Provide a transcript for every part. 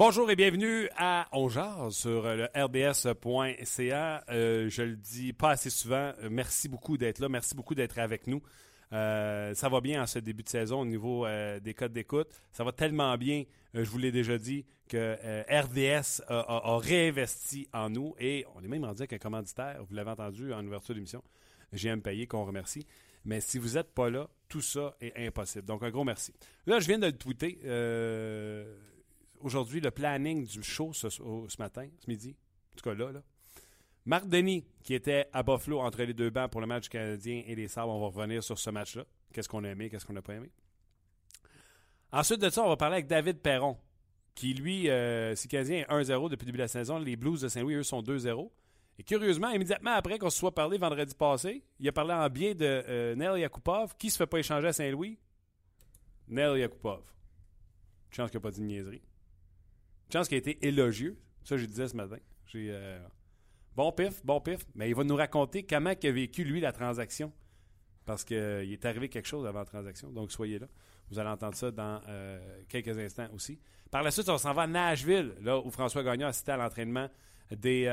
Bonjour et bienvenue à On Jase sur le rbs.ca. Euh, je le dis pas assez souvent. Euh, merci beaucoup d'être là. Merci beaucoup d'être avec nous. Euh, ça va bien en ce début de saison au niveau des codes d'écoute. Ça va tellement bien, je vous l'ai déjà dit, que RDS a, réinvesti en nous et on est même rendu avec un commanditaire, vous l'avez entendu en ouverture d'émission, GM Payé, qu'on remercie. Mais si vous n'êtes pas là, tout ça est impossible. Donc un gros merci. Là, je viens de le tweeter aujourd'hui le planning du show ce, matin, ce midi, en tout cas là, là. Marc Denis, qui était à Buffalo entre les deux bancs pour le match canadien et les Sabres, on va revenir sur ce match-là. Qu'est-ce qu'on a aimé, qu'est-ce qu'on n'a pas aimé? Ensuite de ça, on va parler avec David Perron, qui lui, euh, si Canadien est 1-0 depuis le début de la saison, les Blues de Saint-Louis, eux, sont 2-0. Et curieusement, immédiatement après qu'on se soit parlé vendredi passé, il a parlé en bien de euh, Nel Yakupov. Qui se fait pas échanger à Saint-Louis? Nel Yakupov. Chance qu'il n'a pas dit de niaiserie chance qu'il a été élogieux. Ça, je disais ce matin. J'ai euh, bon pif, bon pif. Mais il va nous raconter comment il a vécu, lui, la transaction. Parce qu'il euh, est arrivé quelque chose avant la transaction. Donc, soyez là. Vous allez entendre ça dans euh, quelques instants aussi. Par la suite, on s'en va à Nashville, là où François Gagnon a assisté à l'entraînement des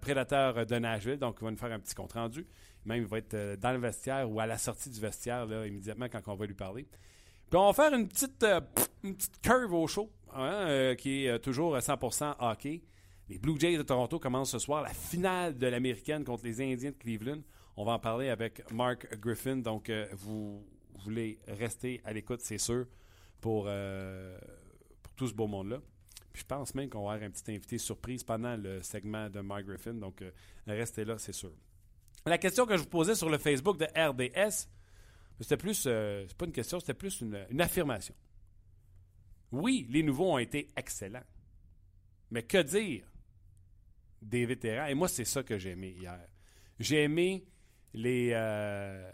prédateurs de Nashville. Donc, il va nous faire un petit compte-rendu. Même, il va être dans le vestiaire ou à la sortie du vestiaire, là, immédiatement, quand on va lui parler. Puis, on va faire une petite, une petite curve au show. Euh, qui est euh, toujours à 100% hockey. Les Blue Jays de Toronto commencent ce soir la finale de l'américaine contre les Indiens de Cleveland. On va en parler avec Mark Griffin. Donc, euh, vous voulez rester à l'écoute, c'est sûr, pour, tout ce beau monde-là. Puis je pense même qu'on va avoir un petit invité surprise pendant le segment de Mark Griffin. Donc, restez là, c'est sûr. La question que je vous posais sur le Facebook de RDS, c'était plus, c'est pas une question, c'était plus une affirmation. Oui, les nouveaux ont été excellents. Mais que dire des vétérans? Et moi, c'est ça que j'ai aimé hier. J'ai aimé les euh,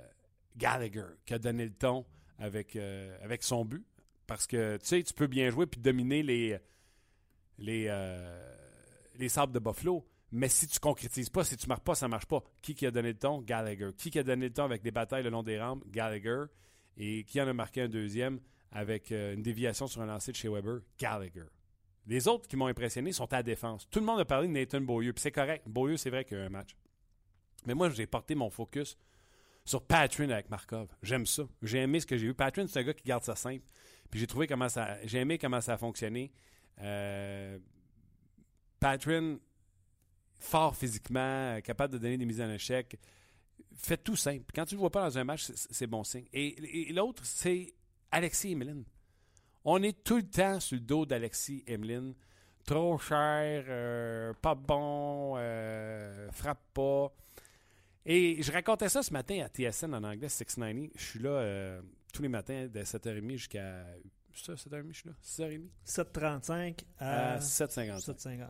Gallagher qui a donné le ton avec, euh, avec son but. Parce que tu sais, tu peux bien jouer puis dominer les, les, euh, les sables de Buffalo. Mais si tu concrétises pas, si tu marques pas, ça marche pas. Qui, qui a donné le ton? Gallagher. Qui, qui a donné le ton avec des batailles le long des rampes? Gallagher. Et qui en a marqué un deuxième? Avec euh, une déviation sur un lancer de chez Weber, Gallagher. Les autres qui m'ont impressionné sont à défense. Tout le monde a parlé de Nathan Beaulieu, puis c'est correct. Beaulieu, c'est vrai qu'il y a un match. Mais moi, j'ai porté mon focus sur Patrin avec Markov. J'aime ça. J'ai aimé ce que j'ai vu. Patrin, c'est un gars qui garde ça simple. Puis j'ai trouvé comment ça. J'ai aimé comment ça a fonctionné. Euh, fort physiquement, capable de donner des mises en échec. Fait tout simple. Quand tu ne le vois pas dans un match, c'est bon signe. et l'autre, c'est Alexis Emeline. On est tout le temps sur le dos d'Alexis Emeline. Trop cher, euh, pas bon, euh, frappe pas. Et je racontais ça ce matin à TSN en anglais, 690. Je suis là euh, tous les matins de 7h30 jusqu'à. Ça, 7h30, je suis là 6h30 7h35 à, 7h55. 7h55.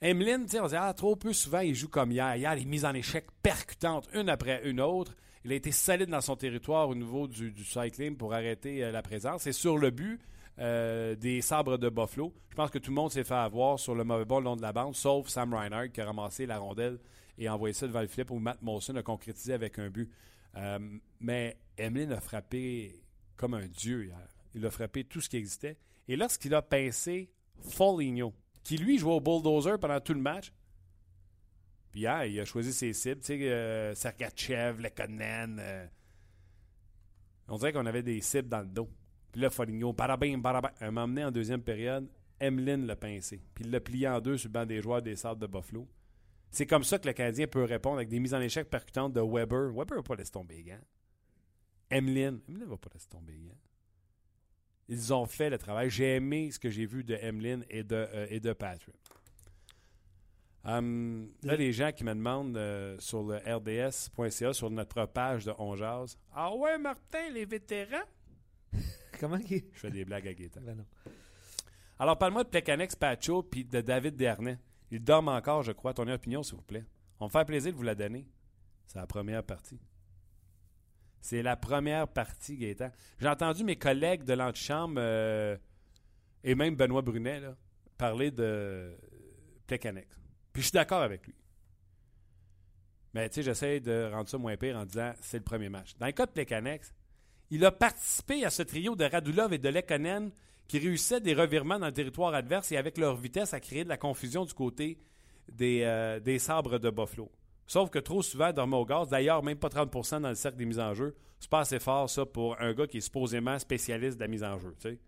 Emeline, on dit, ah, trop peu souvent, il joue comme hier. Hier, les mises en échec percutantes, une après une autre. Il a été solide dans son territoire au niveau du, cycling pour arrêter euh, la présence. Et sur le but euh, des sabres de Buffalo, je pense que tout le monde s'est fait avoir sur le mauvais bord le long de la bande, sauf Sam Reinhardt qui a ramassé la rondelle et envoyé ça devant le flip où Matt Molson a concrétisé avec un but. Euh, mais Emeline a frappé comme un dieu hier. Il a frappé tout ce qui existait. Et lorsqu'il a pincé Foligno, qui lui jouait au bulldozer pendant tout le match, il a choisi ses cibles. Tu sais, euh, Sergachev. Euh, on dirait qu'on avait des cibles dans le dos. Puis là, Foligno, barabim, barabim. Elle m'a emmené en deuxième période. Emeline l'a pincé. Puis il l'a plié en deux sur le banc des joueurs des Sables de Buffalo. C'est comme ça que le Canadien peut répondre avec des mises en échec percutantes de Weber. Weber va pas laisser tomber les gants. Emeline. Emeline va pas laisser tomber les gants. Ils ont fait le travail. J'ai aimé ce que j'ai vu de Emeline et de, euh, et de Patrick. Um, là, les gens qui me demandent euh, sur le rds.ca, sur notre page de On Ah ouais, Martin, les vétérans? Comment qui Je fais des blagues à Gaëtan. Ben non. Alors, parle-moi de Plekanex Pacho puis de David Dernay. Il dorment encore, je crois. Ton opinion, s'il vous plaît. On me fait plaisir de vous la donner. C'est la première partie. C'est la première partie, Gaëtan. J'ai entendu mes collègues de l'antichambre euh, et même Benoît Brunet parler de Plekanex. Puis je suis d'accord avec lui. Mais tu sais, j'essaie de rendre ça moins pire en disant c'est le premier match. Dans le cas de Plekanex, il a participé à ce trio de Radulov et de Lekonen qui réussissaient des revirements dans le territoire adverse et avec leur vitesse à créer de la confusion du côté des, euh, des sabres de Buffalo. Sauf que trop souvent, dormait au gaz, d'ailleurs, même pas 30% dans le cercle des mises en jeu, c'est pas assez fort, ça, pour un gars qui est supposément spécialiste de la mise en jeu. sais.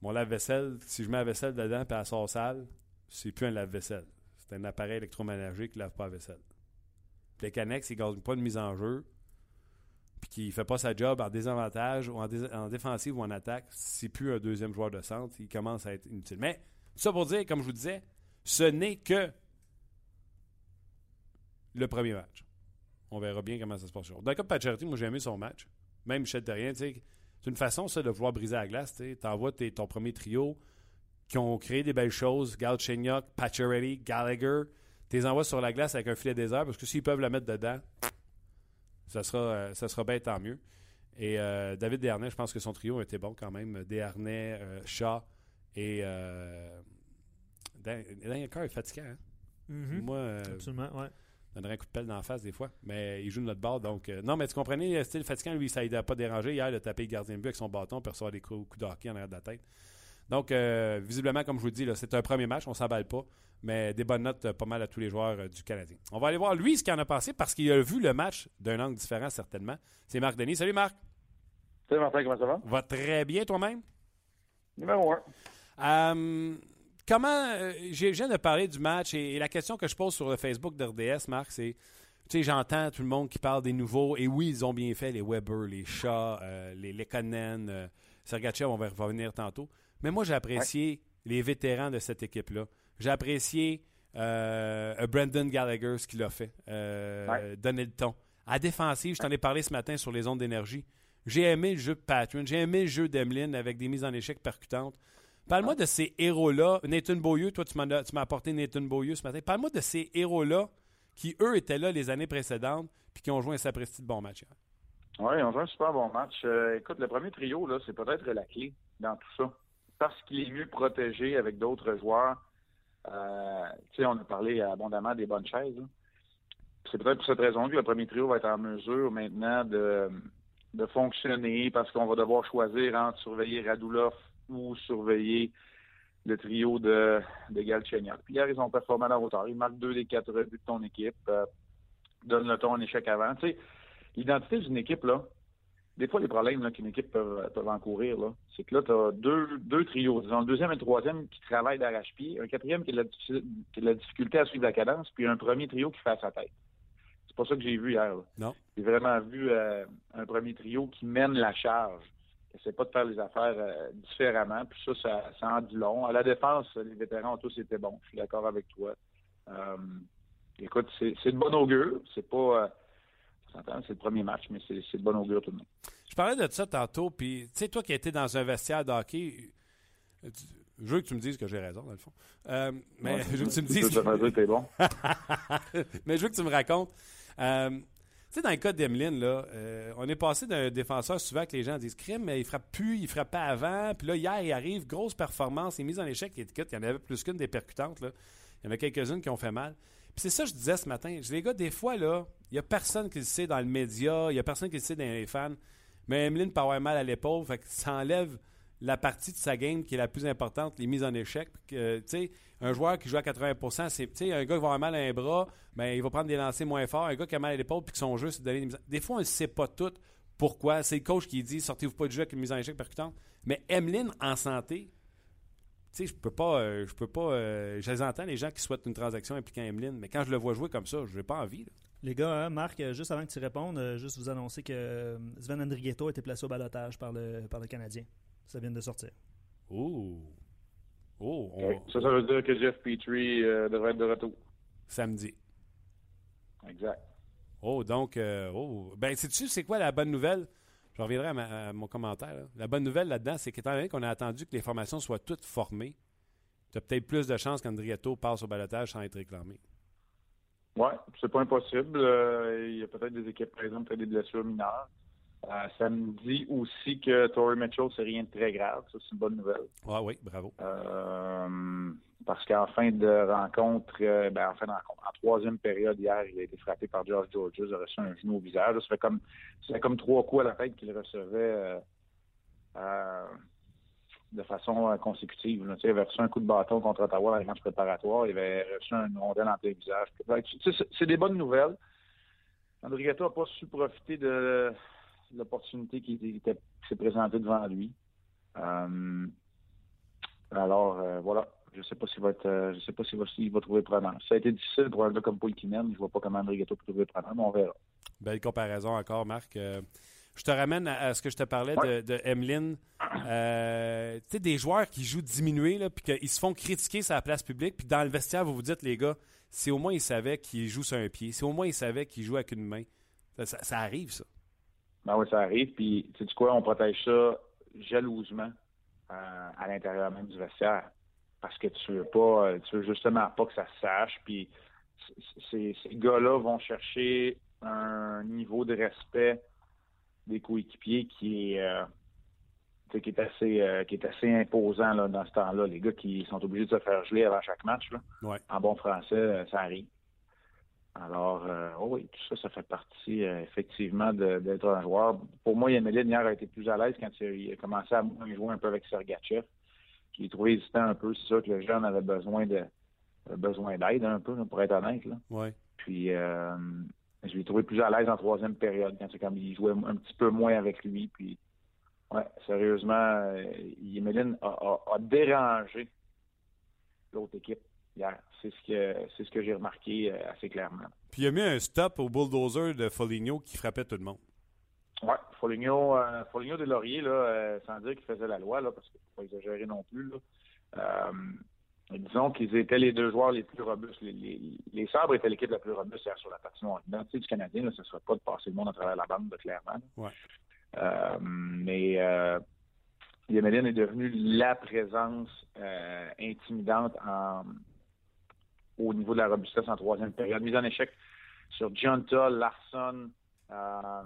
Mon lave-vaisselle, si je mets la vaisselle dedans et elle sort sale, c'est plus un lave-vaisselle. C'est un appareil électroménager qui ne lave pas la vaisselle. Les Canex, il ne gagne pas de mise en jeu, puis qui ne fait pas sa job en désavantage, ou en, défensive ou en attaque, c'est plus un deuxième joueur de centre, il commence à être inutile. Mais, ça pour dire, comme je vous disais, ce n'est que le premier match. On verra bien comment ça se passe. Le de Pacioretty, moi j'ai aimé son match. Même Michel Terrien, c'est une façon ça de vouloir briser la glace. Tu envoies ton premier trio qui ont créé des belles choses, Galchenyuk, Pacioretty, Gallagher. Tu les envoies sur la glace avec un filet désert parce que s'ils peuvent la mettre dedans, ça sera, euh, ça sera bien tant mieux. Et euh, David Desharnais, je pense que son trio était bon quand même. Desharnais, euh, Shaw et. Euh, Daniel Carr est fatiguant. Hein? Mm-hmm. Moi, Absolument, ouais donnerait un coup de pelle dans la face des fois. Mais il joue de notre bord. Donc, euh, non, mais tu comprenais, style fatigant, lui, ça n'a pas dérangé hier de taper le gardien de but avec son bâton pour recevoir des coups, coups de hockey en arrière de la tête. Donc, euh, visiblement, comme je vous dis, c'est un premier match, on ne s'emballe pas, mais des bonnes notes euh, pas mal à tous les joueurs du Canadien. On va aller voir lui ce qu'il en a passé parce qu'il a vu le match d'un angle différent, certainement. C'est Marc Denis. Salut Marc. Salut Martin, comment ça va? Va très bien toi-même? Numéro un. Comment. Euh, je viens de parler du match et, la question que je pose sur le Facebook d'RDS, Marc, c'est. Tu sais, j'entends tout le monde qui parle des nouveaux. Et oui, ils ont bien fait, les Weber, les Shaw, euh, les Lekonen, euh, Sergachev, on va revenir tantôt. Mais moi, j'ai apprécié les vétérans de cette équipe-là. J'ai apprécié Brandon Gallagher, ce qu'il a fait. Donner le ton. À défensive, je t'en ai parlé ce matin sur les ondes d'énergie. J'ai aimé le jeu de Patron, j'ai aimé le jeu d'Emeline avec des mises en échec percutantes. Parle-moi de ces héros-là. Nathan Beaulieu, toi, tu m'as apporté Nathan Beaulieu ce matin. Parle-moi de ces héros-là qui, eux, étaient là les années précédentes puis qui ont joué un sapristi de bon match. Oui, ils ont joué un super bon match. Euh, écoute, le premier trio, là, c'est peut-être la clé dans tout ça. Parce qu'il est mieux protégé avec d'autres joueurs. Euh, on a parlé abondamment des bonnes chaises. C'est peut-être pour cette raison que le premier trio va être en mesure maintenant de, de fonctionner parce qu'on va devoir choisir entre surveiller Radulov ou surveiller le trio de, de Galchenyuk. Puis hier, ils ont performé à la hauteur. Ils marquent deux des quatre buts de ton équipe. Euh, donne le ton en échec avant. Tu sais, l'identité d'une équipe, là, des fois, les problèmes qu'une équipe peut, encourir, là, c'est que là, tu as deux, deux trios. Disons, le deuxième et le troisième qui travaillent d'arrache-pied, un quatrième qui a, la, qui a, la, difficulté à suivre la cadence, puis un premier trio qui fait à sa tête. C'est pas ça que j'ai vu hier. Non. J'ai vraiment vu euh, un premier trio qui mène la charge essaie pas de faire les affaires euh, différemment. Puis ça, ça, ça, en dit long. À la défense, les vétérans ont tous été bons. Je suis d'accord avec toi. Euh, écoute, c'est de bon augure. C'est pas. Euh, c'est le premier match, mais c'est de bon augure tout de même. Je parlais de ça tantôt, puis tu sais, toi qui as été dans un vestiaire de hockey, je veux que tu me dises que j'ai raison, dans le fond. mais je veux que tu me dises. bon. mais je veux que tu me racontes. Tu sais, dans le cas d'Emeline, là, euh, on est passé d'un défenseur souvent que les gens disent crime, mais il frappe plus, il frappe pas avant. Puis là, hier, il arrive, grosse performance, il est mis en échec. Il y en avait plus qu'une des percutantes. Là. Il y en avait quelques-unes qui ont fait mal. C'est ça que je disais ce matin. Je les gars, des fois, là, il n'y a personne qui le sait dans le média, il n'y a personne qui le sait dans les fans. Mais Emeline peut avoir mal à l'épaule, fait que ça enlève la partie de sa game qui est la plus importante, les mises en échec. Que, un joueur qui joue à 80 c'est un gars qui va avoir mal à un bras, ben, il va prendre des lancers moins forts. Un gars qui a mal à l'épaule puis que son jeu, c'est de donner des mises Des fois, on ne sait pas tout pourquoi. C'est le coach qui dit sortez-vous pas du jeu avec une mise en échec percutante. Mais Emeline, en santé, sais, je peux pas, euh, je peux pas, euh, je les entends les gens qui souhaitent une transaction impliquant Emeline, mais quand je le vois jouer comme ça, je n'ai pas envie. Les gars, hein, Marc, euh, juste avant que tu répondes, juste vous annoncer que Sven Andrighetto a été placé au balotage par le, par le Canadien. Ça vient de sortir. Ouh. Oh, on- Oui. Ça, ça veut dire que Jeff Petrie euh, devrait être de retour. samedi. Exact. Oh, donc, euh, oh. Ben, sais-tu, c'est quoi la bonne nouvelle? Je reviendrai à, ma- à mon commentaire. La bonne nouvelle là-dedans, c'est qu'étant donné qu'on a attendu que les formations soient toutes formées, tu as peut-être plus de chances qu'Andrietto passe au balotage sans être réclamé. Oui, c'est pas impossible. Euh, il y a peut-être des équipes, par exemple, qui ont des blessures mineures. Euh, ça me dit aussi que Tory Mitchell, c'est rien de très grave. Ça, c'est une bonne nouvelle. Ah oui, bravo. Euh, parce qu'en fin de rencontre, euh, ben, en fin de rencontre, en troisième période hier, il a été frappé par George Georges. Il a reçu un genou au visage. Ça fait comme, ça fait comme trois coups à la tête qu'il recevait de façon consécutive. là. Tu sais, Il avait reçu un coup de bâton contre Ottawa dans les matchs préparatoires. Il avait reçu un rondelle en plein visage. Tu sais, c'est- des bonnes nouvelles. Andrietta n'a pas su profiter de l'opportunité qui, était- qui s'est présentée devant lui. Euh, alors, euh, voilà. Je sais pas s'il va être, euh, je sais pas s'il va, s'il va trouver prenant. Ça a été difficile pour un gars comme Paul Kinen. Je vois pas comment Andrietta peut trouver prenant, mais on verra. Belle comparaison encore, Marc. Euh, je te ramène à, à ce que je te parlais Ouais. de, de Emeline. Tu sais, des joueurs qui jouent diminués, là, puis qu'ils se font critiquer sur la place publique, puis dans le vestiaire, vous vous dites, les gars, si au moins ils savaient qu'ils jouent sur un pied, si au moins ils savaient qu'ils jouent avec une main, ça, ça- ça arrive, ça. Ben oui, ça arrive. Puis, tu sais quoi, on protège ça jalousement euh, à l'intérieur même du vestiaire. Parce que tu veux pas, euh, tu veux justement pas que ça se sache. Puis, c- c- ces gars-là vont chercher un niveau de respect des coéquipiers qui est, euh, tu sais, qui est assez, euh, qui est assez imposant là, dans ce temps-là. Les gars qui sont obligés de se faire geler avant chaque match, là, Ouais. en bon français, euh, ça arrive. Alors, euh, oh oui, tout ça, ça fait partie euh, effectivement d'être un joueur. Pour moi, Yemelin, hier, a été plus à l'aise quand il a commencé à moins jouer un peu avec Sergachev, qui est trouvé hésitant un peu. C'est sûr que le jeune avait besoin de avait besoin d'aide un peu, pour être honnête. Là. Ouais. Puis, euh, je l'ai trouvé plus à l'aise en troisième période, quand il jouait un petit peu moins avec lui. Puis, ouais, sérieusement, euh, Yemelin a, a- a dérangé l'autre équipe hier. C'est ce que c'est ce que j'ai remarqué euh, assez clairement. Puis il a mis un stop au bulldozer de Foligno qui frappait tout le monde. Ouais, Foligno, euh, Foligno des Lauriers, là, euh, sans dire qu'il faisait la loi, là, parce qu'il ne faut pas exagérer non plus. Là. Euh, disons qu'ils étaient les deux joueurs les plus robustes. Les, les, les Sabres étaient l'équipe la plus robuste hier sur la patinoire. L'identité du Canadien, là, ce ne serait pas de passer le monde à travers la bande, clairement. Ouais. Mais Yemelin est devenu la présence intimidante en, au niveau de la robustesse en troisième période. Mise en échec sur Giunta, Larson. euh,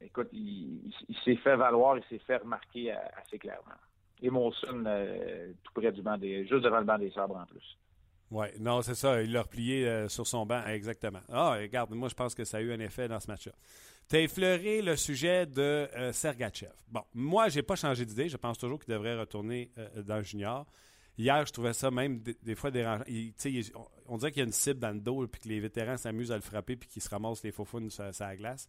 écoute, il, s'est fait valoir, il s'est fait remarquer assez clairement. Et Molson, euh, tout près du banc des, juste devant le banc des sabres en plus. Oui, non, c'est ça. Il l'a replié euh, sur son banc, exactement. Ah, regarde, moi, je pense que ça a eu un effet dans ce match-là. Tu as effleuré le sujet de euh, Sergachev. Bon, moi, j'ai pas changé d'idée. Je pense toujours qu'il devrait retourner dans le junior. Hier, je trouvais ça même des, fois dérangeant. On, on dirait qu'il y a une cible dans le dos, puis que les vétérans s'amusent à le frapper, puis qu'ils se ramassent les faux founes sur, la glace.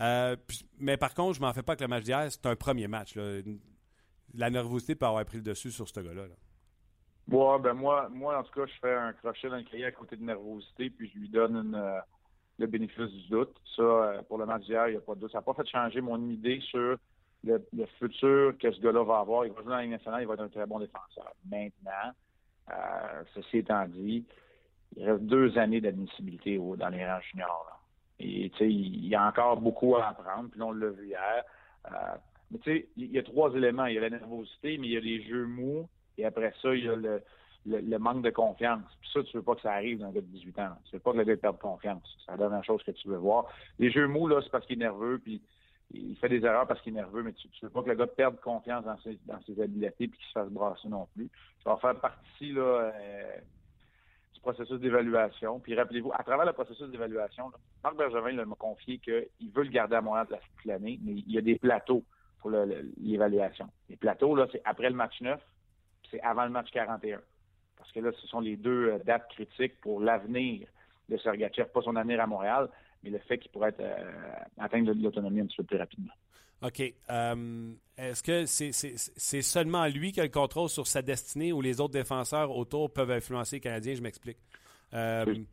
Euh, mais par contre, je m'en fais pas que le match d'hier, c'est un premier match. La nervosité peut avoir pris le dessus sur ce gars-là. là. Ben moi, moi, en tout cas, je fais un crochet dans le cahier à côté de nervosité, puis je lui donne euh, le bénéfice du doute. Ça, euh, pour le match d'hier, il n'y a pas de doute. Ça n'a pas fait changer mon idée sur le, le futur que ce gars-là va avoir. Il va jouer dans la Ligue nationale, il va être un très bon défenseur. Maintenant, euh, ceci étant dit, il reste deux années d'admissibilité dans les rangs juniors. là. Et il y a encore beaucoup à apprendre, puis là, on l'a vu hier. Euh, mais tu sais, il y a trois éléments. Il y a la nervosité, mais il y a les jeux mous, et après ça, il y a le, le, le manque de confiance. Puis ça, tu veux pas que ça arrive dans un gars de 18 ans. Tu veux pas que le gars perde confiance. C'est la dernière chose que tu veux voir. Les jeux mous, là, c'est parce qu'il est nerveux, puis il fait des erreurs parce qu'il est nerveux, mais tu, tu veux pas que le gars perde confiance dans ses, dans ses habiletés puis qu'il se fasse brasser non plus. Ça va faire partie, là, euh, du processus d'évaluation. Puis rappelez-vous, à travers le processus d'évaluation, Marc Bergevin m'a confié qu'il veut le garder à Montréal toute la- toute l'année, mais il y a des plateaux pour l'évaluation. Les plateaux, là, c'est après le match 9, puis c'est avant le match 41. Parce que là, ce sont les deux euh, dates critiques pour l'avenir de Sergachev, pas son avenir à Montréal, mais le fait qu'il pourrait être, euh, atteindre de l'autonomie un petit peu plus rapidement. OK. Euh, Est-ce que c'est seulement lui qui a le contrôle sur sa destinée ou les autres défenseurs autour peuvent influencer les Canadiens? Je m'explique. Euh, Oui,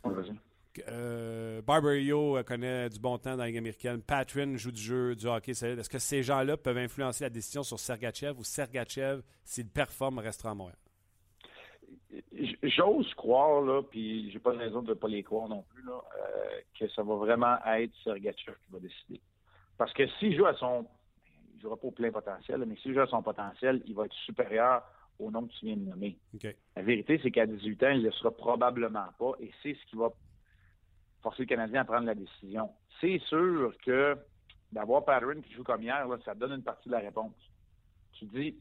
euh, Barbario euh, connaît du bon temps dans la Ligue américaine. Patrin joue du jeu, du hockey solide. Est-ce que ces gens-là peuvent influencer la décision sur Sergachev ou Sergachev, s'il performe, restera à Montréal? J'ose croire, là, puis j'ai pas de raison de ne pas les croire non plus, là, euh, que ça va vraiment être Sergachev qui va décider. Parce que s'il joue à son. Il jouera pas au plein potentiel, mais s'il joue à son potentiel, il va être supérieur au nom que tu viens de nommer. La vérité, c'est qu'à 18 ans, il ne le sera probablement pas, et c'est ce qui va forcer le Canadien à prendre la décision. C'est sûr que d'avoir Patterson qui joue comme hier, là, ça donne une partie de la réponse. Tu dis,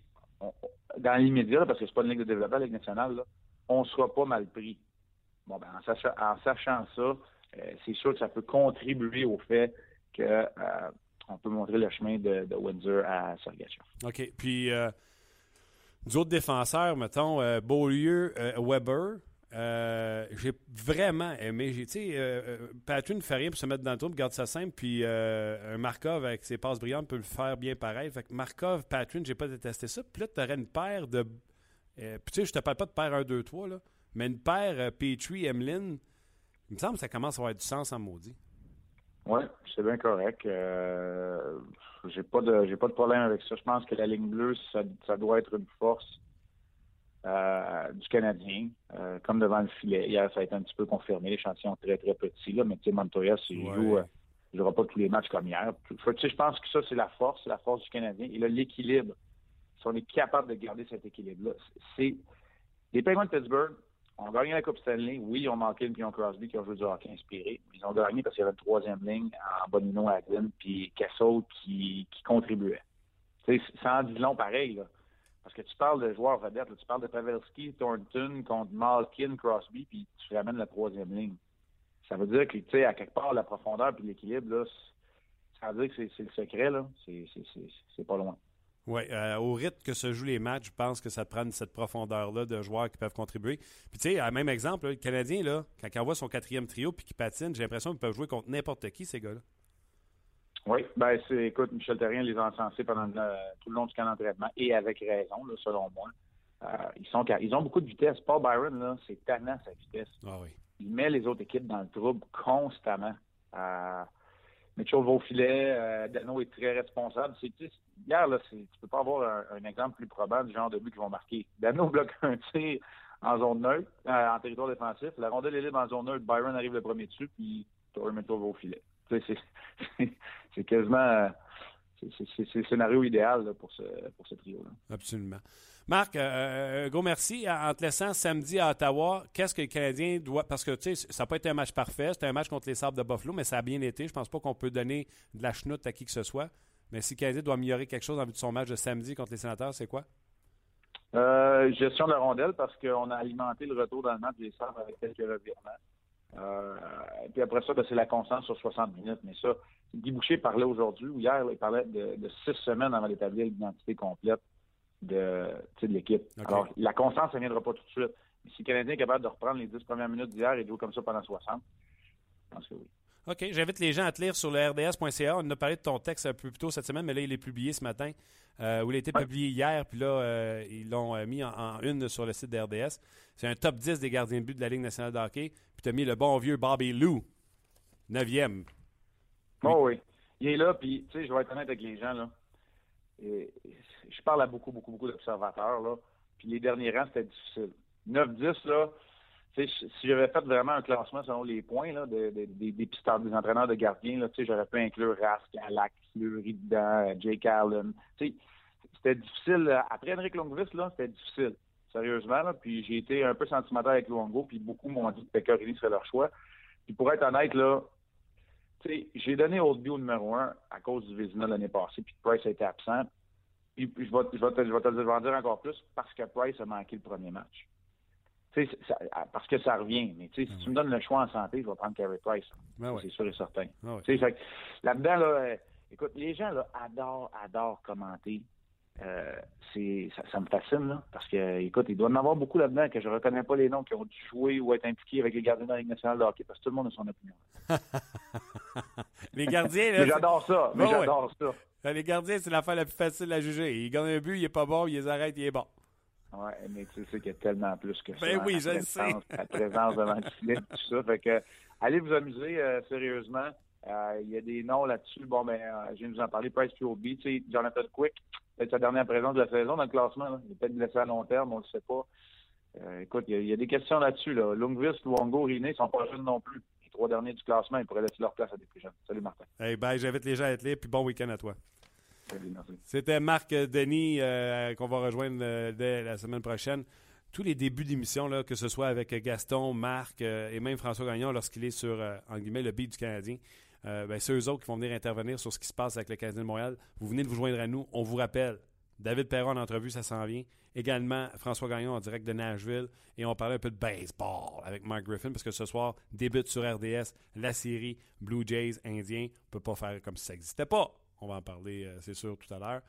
dans l'immédiat, parce que c'est pas une ligue de développement, la Ligue nationale, là, on ne sera pas mal pris. Bon, ben, en, sachant, ça, euh, c'est sûr que ça peut contribuer au fait qu'on euh, peut montrer le chemin de, Windsor à Sergachev. OK. Puis, euh, d'autres défenseurs, mettons, Beaulieu, Weber, j'ai vraiment aimé. Tu sais, euh, ne fait rien pour se mettre dans le trou, garde ça simple. Puis un Markov avec ses passes brillantes peut le faire bien pareil. Fait que Markov, Patrick, j'ai pas détesté ça. Puis là, tu aurais une paire de euh, puis tu sais, je te parle pas de paire 1, 2, 3, là, mais une paire euh, Petrie, Emeline, il me semble que ça commence à avoir du sens en maudit. Oui, c'est bien correct. Euh, j'ai pas de j'ai pas de problème avec ça. Je pense que la ligne bleue, ça, doit être une force euh, du Canadien, comme devant le filet. Hier, ça a été un petit peu confirmé, l'échantillon très, très petit, là, mais tu sais, Montoya, s'il joue, il n'aura pas tous les matchs comme hier. Je pense que ça, c'est la force, la force du Canadien. Il a l'équilibre si on est capable de garder cet équilibre-là, c'est. Les Penguins de Pittsburgh ont gagné la Coupe Stanley. Oui, ils ont manqué le Pion Crosby qui a joué du hockey inspiré. Ils ont gagné parce qu'il y avait une troisième ligne en Bonino, Adlin, puis Castle qui, contribuait. Ça en dit long pareil, là. Parce que tu parles de joueurs vedettes, tu parles de Pavelski, Thornton contre Malkin, Crosby, puis tu ramènes la troisième ligne. Ça veut dire que, tu sais, à quelque part, la profondeur puis l'équilibre, ça veut dire que c'est le secret, là. C'est pas loin. Oui, euh, au rythme que se jouent les matchs, je pense que ça prend cette profondeur-là de joueurs qui peuvent contribuer. Puis tu sais, même exemple, le Canadien, là, quand il envoie son quatrième trio puis qu'il patine, j'ai l'impression qu'ils peuvent jouer contre n'importe qui, ces gars-là. Oui, ben c'est, écoute, Michel Terrien les a encensés pendant tout le long du camp d'entraînement et avec raison, selon moi. Euh, ils, sont, ils ont beaucoup de vitesse. Paul Byron, là, c'est tannant sa vitesse. Ah oui. Il met les autres équipes dans le trouble constamment. Euh, Mitchell va au filet, euh, Dano est très responsable. C'est, hier, là, tu peux pas avoir un, exemple plus probant du genre de but qu'ils vont marquer. Dano bloque un tir en zone neutre, euh, en territoire défensif. La rondelle est libre en zone neutre. Byron arrive le premier dessus, puis Torrey va au filet. C'est, quasiment... C'est, le scénario idéal pour ce, trio-là. Absolument. Marc, euh, euh, gros merci. En te laissant samedi à Ottawa, qu'est-ce que le Canadien doit. Parce que, tu sais, ça n'a pas été un match parfait. C'était un match contre les Sabres de Buffalo, mais ça a bien été. Je pense pas qu'on peut donner de la chenoute à qui que ce soit. Mais si Canadien doit améliorer quelque chose en vue de son match de samedi contre les Sénateurs, c'est quoi? Euh, gestion de la rondelle, parce qu'on a alimenté le retour dans le match des Sabres avec quelques revirements. Euh, et puis après ça, ben, c'est la constance sur 60 minutes. Mais ça, Guy Boucher parlait aujourd'hui ou hier, il parlait de, de six semaines avant d'établir l'identité complète de, de l'équipe. Alors, la constance, ça ne viendra pas tout de suite. Mais si le Canadien est capable de reprendre les 10 premières minutes d'hier et de jouer comme ça pendant 60, je pense que oui. OK. J'invite les gens à te lire sur le rds.ca. On a parlé de ton texte un peu plus tôt cette semaine, mais là, il est publié ce matin. Euh, où il a été publié hier, puis là, euh, ils l'ont euh, mis en, une sur le site de RDS. C'est un top 10 des gardiens de but de la Ligue nationale de hockey. Puis tu as mis le bon vieux Bobby Lou, 9e. Oh oui. Il est là, puis tu sais, je vais être honnête avec les gens, là je parle à beaucoup, beaucoup, beaucoup d'observateurs, là. Puis les derniers rangs, c'était difficile. 9-10, là, si j'avais fait vraiment un classement selon les points des, des des entraîneurs de gardiens, j'aurais pu inclure Rask, Alak, Fleury dedans, Jake Allen. C'était difficile. Après Henrik Longvis, c'était difficile. Sérieusement, là. Puis j'ai été un peu sentimental avec Luongo, puis beaucoup m'ont dit que Pecorini serait leur choix. Puis pour être honnête, j'ai donné Oldby au numéro un à cause du Vézina l'année passée, puis Price a été absent. Je vais te le dire encore plus parce que Price a manqué le premier match. Ça, parce que ça revient. Mais si tu me donnes le choix en santé, je vais prendre Carey Price. Ben c'est sûr et certain. Ben là-dedans, là, euh, écoute, les gens là, adorent, adorent commenter. Euh, c'est ça, me fascine là, parce que écoute, il doit y en avoir beaucoup là-dedans que je reconnais pas les noms qui ont dû jouer ou être impliqués avec les gardiens de la Ligue nationale de hockey parce que tout le monde a son opinion. les gardiens, là, j'adore ça. Mais j'adore ça. Ben, les gardiens, c'est l'affaire la plus facile à juger. Ils gagnent un but, il est pas bon, ils les arrêtent, il est bon. Oui, mais tu sais qu'il y a tellement plus que ça. Ben oui, je le sais. La présence devant le filet, tout ça. Fait que, allez vous amuser, euh, sérieusement. Euh, il y a des noms là-dessus. Bon, ben, euh, je viens de vous en parler. Price QOB, tu sais, Jonathan Quick, peut-être sa dernière présence de la saison dans le classement. Là. Il est peut-être blessé à long terme, on ne le sait pas. Euh, écoute, il y, a des questions là-dessus. Là. Lungvist, Luongo, Riné sont pas jeunes non plus. Les trois derniers du classement, ils pourraient laisser leur place à des plus jeunes. Salut Martin. Hey, bye, j'invite les gens à être là, puis bon week-end à toi. C'était Marc Denis euh, qu'on va rejoindre euh, dès la semaine prochaine. Tous les débuts d'émission, que ce soit avec Gaston, Marc et même François Gagnon lorsqu'il est sur, guillemets, le beat du Canadien, ben, c'est eux autres qui vont venir intervenir sur ce qui se passe avec le Canadien de Montréal. Vous venez de vous joindre à nous. On vous rappelle, David Perron en entrevue, ça s'en vient. Également, François Gagnon en direct de Nashville. Et on parlait un peu de baseball avec Mark Griffin parce que ce soir débute sur RDS la série Blue Jays Indiens. On ne peut pas faire comme si ça n'existait pas. On va en parler, euh, c'est sûr, tout à l'heure.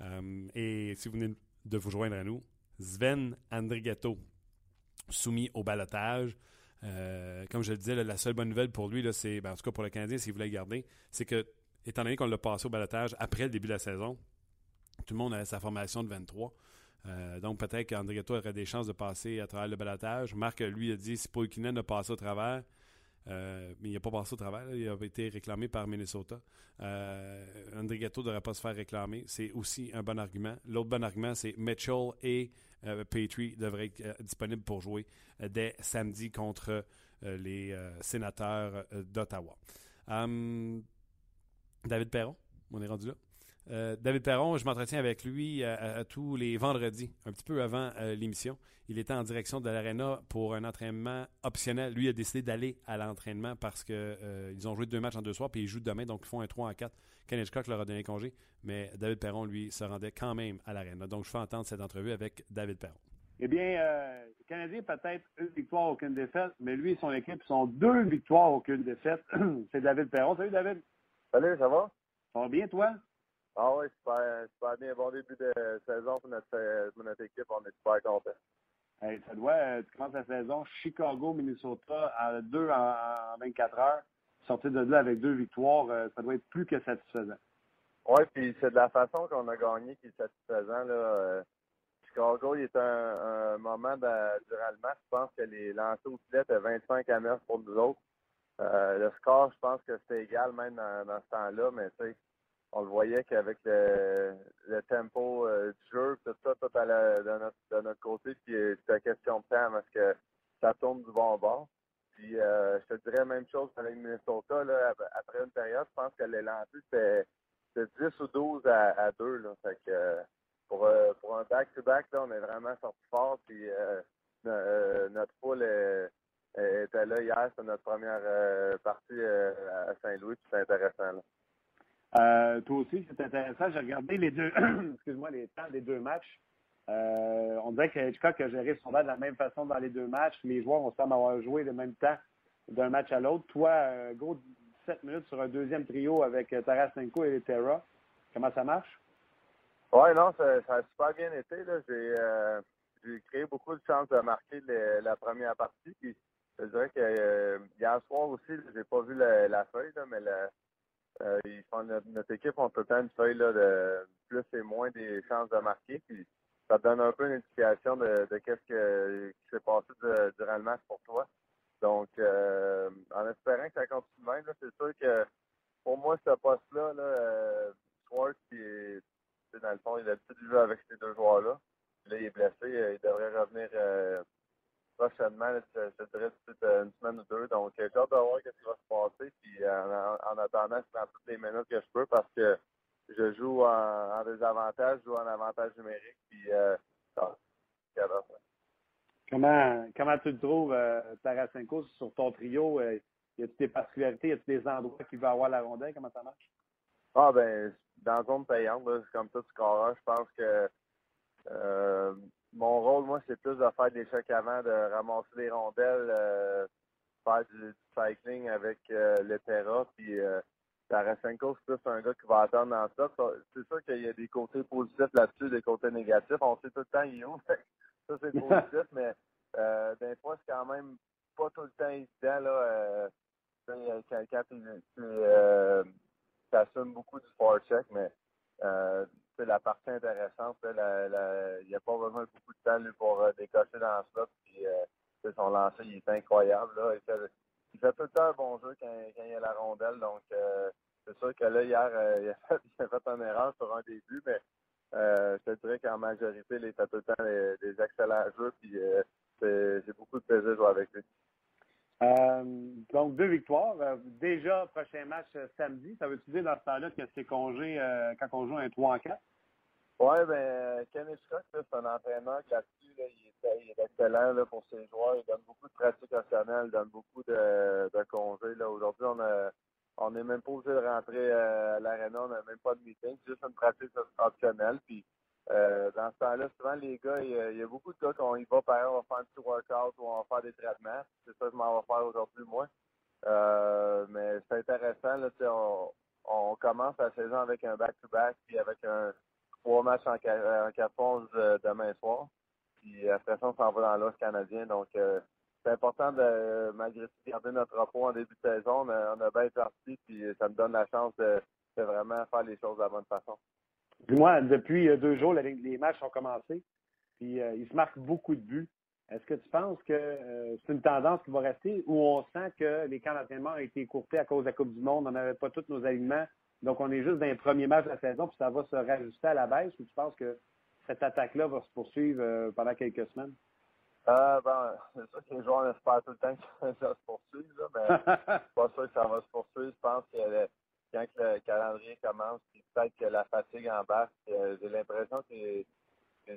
Euh, et si vous venez de vous joindre à nous, Sven Andrigetto, soumis au balotage. Euh, comme je le disais, la seule bonne nouvelle pour lui, c'est, ben, en tout cas pour le Canadien, s'il voulait garder, c'est que, étant donné qu'on l'a passé au balotage après le début de la saison, tout le monde avait sa formation de 23. Euh, donc, peut-être qu'André aurait des chances de passer à travers le balatage. Marc, lui, a dit si Poikinen a passé au travers, mais il n'a pas passé au travers. il a été réclamé par Minnesota. Euh, André Gatto ne devrait pas se faire réclamer. C'est aussi un bon argument. L'autre bon argument, c'est Mitchell et euh, Petrie devraient être disponibles pour jouer dès samedi contre les sénateurs d'Ottawa. Hum, David Perron, on est rendu là? Euh, David Perron, je m'entretiens avec lui euh, à, tous les vendredis, un petit peu avant euh, l'émission. Il était en direction de l'Arena pour un entraînement optionnel. Lui a décidé d'aller à l'entraînement parce qu'ils ont joué deux matchs en deux soirs, puis ils jouent demain, donc ils font un 3 en 4. Ken Hitchcock leur a donné congé, mais David Perron, lui, se rendait quand même à l'Arena. Donc je fais entendre cette entrevue avec David Perron. Eh bien, le Canadien, peut-être une victoire, aucune défaite, mais lui et son équipe sont deux victoires, aucune défaite. C'est David Perron. Salut, David. Salut, ça va? Ça va bien, toi? Ah oui, super, super bien. Bon début de saison pour notre, pour notre équipe. On est super contents. Hey, ça doit, euh, tu commences la saison Chicago, Minnesota, à deux en, 24 heures. Sortir de là avec deux victoires, euh, ça doit être plus que satisfaisant. Oui, puis c'est de la façon qu'on a gagné qui est satisfaisant. Là. Euh, Chicago, il est un, un moment de, durant le match. Je pense que les lancers au filet étaient 25 à 9 pour nous autres. le score, je pense que c'était égal même dans, dans ce temps-là, mais tu sais, on le voyait qu'avec le, tempo euh, du jeu, tout ça, tout allait de notre, de notre côté, puis euh, c'était question de temps parce que ça tourne du bon bord. Puis euh, je te dirais la même chose avec Minnesota. Là, après une période, je pense que lancers, c'était 10 ou 12 à, 2. Là. Que, pour, un back-to-back, on est vraiment sorti fort. Puis notre poule était là hier. C'était notre première partie à Saint-Louis. C'est intéressant. Euh, toi aussi, c'est intéressant. J'ai regardé les deux, excuse-moi, les temps des deux matchs. Euh, on dirait que Hitchcock a géré son de la même façon dans les deux matchs. Les joueurs ont semble avoir joué le même temps d'un match à l'autre. Toi, euh, gros 17 minutes sur un deuxième trio avec Tarasenko et Terra. Comment ça marche? Oui, non, ça, a super bien été. J'ai créé beaucoup de chances de marquer la première partie. Puis, je dirais que hier soir aussi, j'ai pas vu la, feuille, mais la, euh, ils font, notre, équipe, on peut le une feuille là, de plus et moins des chances de marquer. Puis ça donne un peu une indication de, de qu'est-ce qui s'est passé durant le match pour toi. Donc, euh, en espérant que ça continue même, c'est sûr que pour moi, ce poste-là, là, euh, qui dans le fond, il a l'habitude de jouer avec ces deux joueurs-là. Là, il est blessé, il devrait revenir prochainement, je, je dirais euh, une semaine ou deux. Donc, j'ai hâte de voir ce qui va se passer. Puis, en, en, attendant, je prends toutes les minutes que je peux parce que je joue en, désavantage, je joue en avantage numérique. Puis, euh, Comment, comment tu le trouves, euh, Tarasenko, sur ton trio? Euh, y a-t-il des particularités? Y a-t-il des endroits qui va avoir la rondelle? Comment ça marche? Ah, ben, dans la zone payante, c'est comme ça, tu corps Je pense que euh, mon rôle, moi, c'est plus de faire des chocs avant, de ramasser les rondelles, euh, faire du, cycling avec euh, le Terra, puis euh, Tarasenko, c'est plus un gars qui va attendre dans ça. C'est sûr qu'il y a des côtés positifs là-dessus, des côtés négatifs. On sait tout le temps il est où. ça, c'est positif, mais euh, des fois, c'est quand même pas tout le temps évident, là, euh, quand, quand tu euh, assumes beaucoup du check, mais c'est la partie intéressante. il n'y a pas de beaucoup de temps lui, pour euh, décocher dans slot. Puis, euh, son lancer, il est incroyable. Là. Il, fait, tout le temps un bon jeu quand, il y a la rondelle. Donc, euh, c'est sûr que là, hier, euh, il, a fait, il erreur sur un début, mais je te dirais qu'en majorité, il fait tout le temps des, excellents jeux. Puis, j'ai beaucoup de plaisir de jouer avec lui. Euh, donc, deux victoires. Euh, déjà, prochain match euh, samedi. Ça veut-tu dire dans ce temps-là que c'est congé quand on joue un 3 en 4? Oui, ben, Ken Hitchcock, c'est un entraîneur qui là-dessus, il, est, excellent là, pour ses joueurs. Il donne beaucoup de pratiques optionnelles, il donne beaucoup de, de congés. Aujourd'hui, on a on n'est même pas obligé de rentrer à l'aréna, on n'a même pas de meeting, c'est juste une pratique optionnelle. Puis euh, dans ce temps-là, souvent, les gars, il y, a, beaucoup de gars qu'on y va, par on va faire un petit workout ou on va faire des traitements. C'est ça que je m'en vais faire aujourd'hui, moi. Euh, mais c'est intéressant, là, on, on commence la saison avec un back-to-back, puis avec un trois matchs en, 4 euh, demain soir. Puis après ça, on s'en va dans l'Ouest canadien. Donc, c'est important de, malgré tout, garder notre repos en début de saison. On a, on a bien parti, puis ça me donne la chance de vraiment faire les choses de la bonne façon. Moi, depuis euh, deux jours, les matchs ont commencé. Puis euh, il se marque beaucoup de buts. Est-ce que tu penses que euh, c'est une tendance qui va rester ou on sent que les camps d'entraînement ont été courtés à cause de la Coupe du Monde, on n'avait pas tous nos alignements, donc on est juste dans les premiers matchs de la saison, puis ça va se rajuster à la baisse, ou tu penses que cette attaque-là va se poursuivre pendant quelques semaines? Euh, ben, c'est sûr que les joueurs espèrent tout le temps que ça se poursuive, là, mais pas sûr que ça va se poursuivre. Je pense que quand le calendrier commence, peut-être que la fatigue embarque. Euh, j'ai l'impression que les,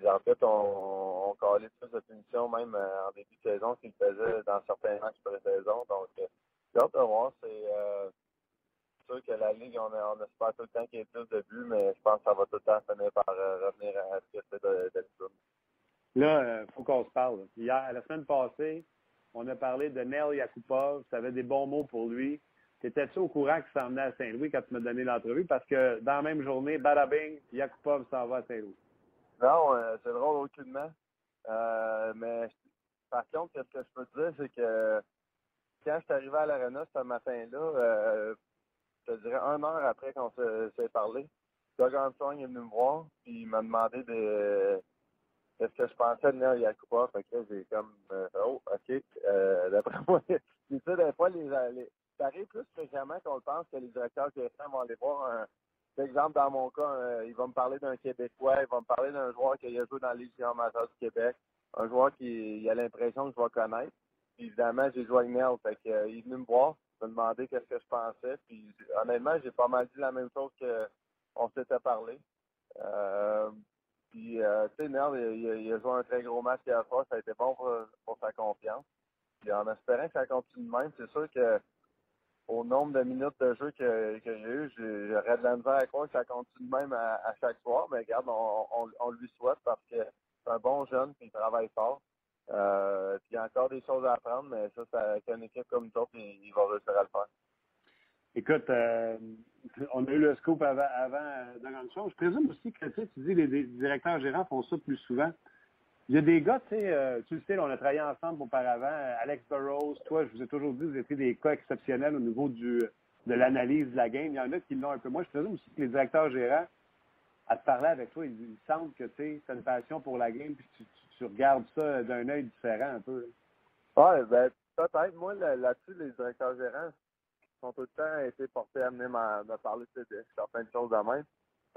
arbitres ont, ont plus de punitions même euh, en début de saison qu'ils faisaient dans certains matchs pré-saison. Donc, euh, j'ai voir. C'est sûr que la Ligue, on, on espère tout le temps qu'il y ait plus de buts, mais je pense que ça va tout le temps finir par revenir à ce que c'est d'habitude. Là, il faut qu'on se parle. Hier, la semaine passée, on a parlé de Nel Yakupov. Tu avais des bons mots pour lui. T'étais-tu au courant qu'il s'en venait à Saint-Louis quand tu m'as donné l'entrevue? Parce que dans la même journée, Badabing, Yakupov s'en va à Saint-Louis. Non, euh, c'est drôle aucunement. Euh, mais par contre, ce que je peux te dire, c'est que quand je suis arrivé à l'Arena ce matin-là, euh, je te dirais un heure après qu'on s'est parlé, Doug Armstrong est venu me voir, puis il m'a demandé de qu'est-ce que je pensais de Neil Yakupov. Fait j'ai comme, oh, OK. D'après moi, tu sais, des fois, les, ça arrive plus fréquemment qu'on le pense que les directeurs TSM vont aller voir un. Par exemple, dans mon cas, il va me parler d'un Québécois, il va me parler d'un joueur qui a joué dans les Ligue du Québec, un joueur qui a l'impression que je vais connaître. Puis évidemment, j'ai joué avec qu'il euh, est venu me voir, me demander qu'est-ce que je pensais. Puis honnêtement, j'ai pas mal dit la même chose qu'on s'était parlé. Euh, puis, euh, tu sais, Nel, il, a joué un très gros match hier soir, ça a été bon pour, pour sa confiance. Puis en espérant que ça continue de même, c'est sûr que au nombre de minutes de jeu que, que j'ai eu, j'aurais de la misère à croire que ça continue même à, chaque soir. Mais regarde, on, lui souhaite parce que c'est un bon jeune qui travaille fort. Euh, puis il y a encore des choses à apprendre, mais ça, ça une équipe comme ça, il, il va réussir à le faire. Écoute, euh, on a eu le scoop avant, avant de grande chose. Je présume aussi que tu dis les directeurs gérants font ça plus souvent. Il y a des gars, tu sais, euh, tu le sais, on a travaillé ensemble auparavant. Alex Burrows, toi, je vous ai toujours dit, vous étiez des cas exceptionnels au niveau du, de l'analyse de la game. Il y en a qui l'ont un peu moins. Je présume aussi que les directeurs gérants, à te parler avec toi, ils, sentent que tu as une passion pour la game puis tu, tu, regardes ça d'un œil différent un peu. Oui, ben, peut-être. Moi, là-dessus, les directeurs gérants sont tout le temps été portés à venir me parler de certaines choses de même.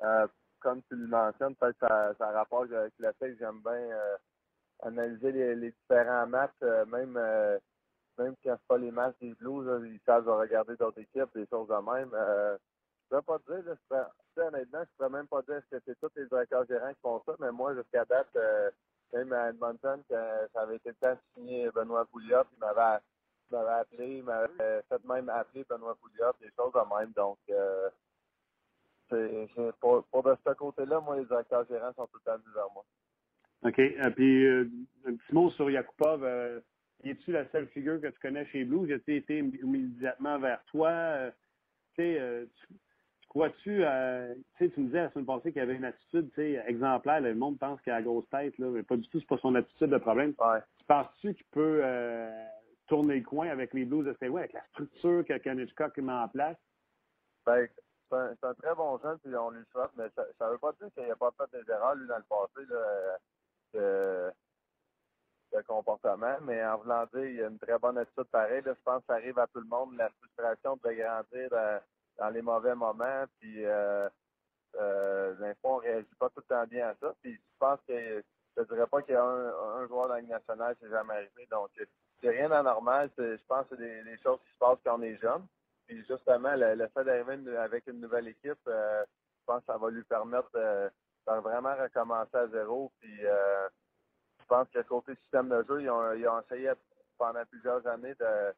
Euh, comme tu le mentionnes, peut-être ça, ça rapporte avec le fait que j'aime bien euh, analyser les, différents matchs, euh, même euh, même quand c'est pas les matchs des Blues, ils savent regarder d'autres équipes, des choses de même. je ne peux pas dire, là, honnêtement, je ne pourrais même pas dire que c'est tous les directeurs gérants qui font ça, mais moi, jusqu'à date, même à Edmonton, quand ça avait été le temps de signer Benoît Pouliot, il m'avait appelé, il m'avait fait même appeler Benoît Pouliot, des choses de même. Donc, c'est, pour, pour, de ce côté-là, moi, les directeurs gérants sont tout le temps venus vers moi. OK. Et euh, puis, euh, un petit mot sur Yakupov. Euh, es-tu la seule figure que tu connais chez Blues? As-tu été immédiatement vers toi? tu sais, tu crois-tu, tu tu me disais la semaine passée qu'il y avait une attitude exemplaire. le monde pense qu'il a la grosse tête, là, mais pas du tout, c'est pas son attitude de problème. Tu penses-tu qu'il peut tourner le coin avec les Blues de saint avec la structure que Kanishka met en place? Ben, c'est un, très bon jeune, puis on lui souhaite, mais ça ne veut pas dire qu'il n'a pas fait des erreurs, lui, dans le passé, là, de, de, comportement. Mais en voulant dire, il a une très bonne attitude pareil. je pense que ça arrive à tout le monde, la frustration de grandir dans, les mauvais moments, puis euh, euh, on ne réagit pas tout le temps bien à ça. Puis je pense que je ne dirais pas qu'il y a un, joueur de la Ligue nationale s'est jamais arrivé. Donc, c'est rien d'anormal. Je pense que c'est des, choses qui se passent quand on est jeune. Puis justement, le, fait d'arriver avec une nouvelle équipe, euh, je pense que ça va lui permettre de, vraiment recommencer à zéro. Puis euh, je pense que côté système de jeu, ils ont, essayé pendant plusieurs années de,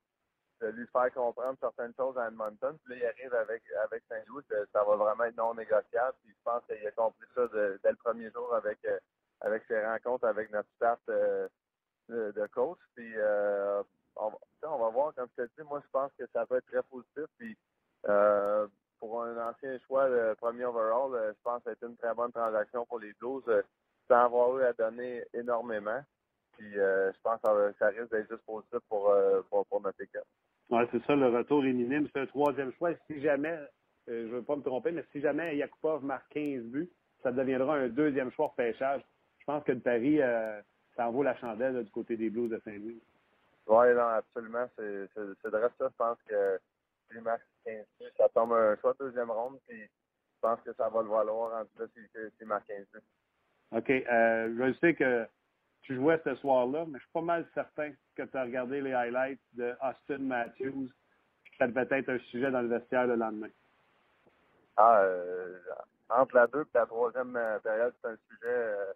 lui faire comprendre certaines choses à Edmonton. Puis là, il arrive avec, avec Saint-Louis, ça va vraiment être non négociable. Puis je pense qu'il a compris ça dès le premier jour avec, euh, avec ses rencontres avec notre staff de, coach. Puis on, va voir, comme je te dis, moi je pense que ça peut être très positif. Puis euh, pour un ancien choix de premier overall, euh, je pense que c'est une très bonne transaction pour les Blues, euh, sans avoir eu à donner énormément. Puis je pense que ça, risque d'être juste positif pour, notre équipe. Oui, c'est ça, le retour est minime. C'est un troisième choix. Si jamais, je ne veux pas me tromper, mais si jamais Yakupov marque 15 buts, ça deviendra un deuxième choix pêchage. Je pense que le pari, ça en vaut la chandelle du côté des Blues de Saint-Louis. Oui, non, absolument. C'est de reste ça. Je pense que si Max 15 ça tombe un choix de deuxième ronde, puis je pense que ça va le valoir en tout cas si, Max 15 OK. Euh, je sais que tu jouais ce soir-là, mais je suis pas mal certain que tu as regardé les highlights de Austin Matthews, ça devait être un sujet dans le vestiaire le lendemain. Ah, euh, entre la deux et la troisième euh, période, c'est un sujet. Euh,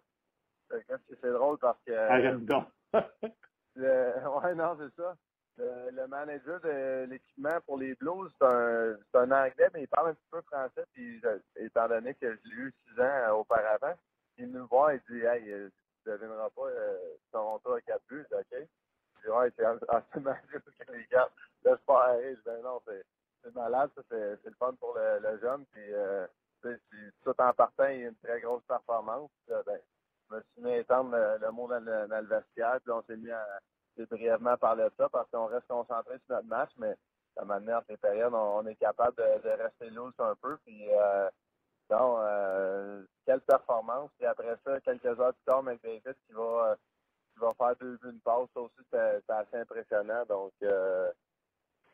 c'est drôle parce que. Arrête donc. Le, ouais, non, c'est ça. Le, manager de l'équipement pour les Blues, c'est un, un, Anglais, mais il parle un petit peu français. Puis, étant donné que je l'ai eu six ans euh, auparavant, il nous voit et dit Hey, euh, tu ne devineras pas euh, Toronto à quatre buts, OK? Je dis Ouais, c'est assez Matthews qui les garde. Là, je dis ben non, c'est malade, c'est le fun pour le, jeune. Puis, euh, tout en partant, il y a une très grosse performance. Ben, je me suis mis à étendre le, mot dans le, le, vestiaire, puis on s'est mis à brièvement parler de ça parce qu'on reste concentré sur notre match, mais de manière, les périodes, on, est capable de, rester loose un peu. Puis, euh, euh, quelle performance. Puis après ça, quelques heures plus tard, McDavid qui va, qui va faire deux buts, une passe, ça aussi, c'est assez impressionnant. Donc, euh,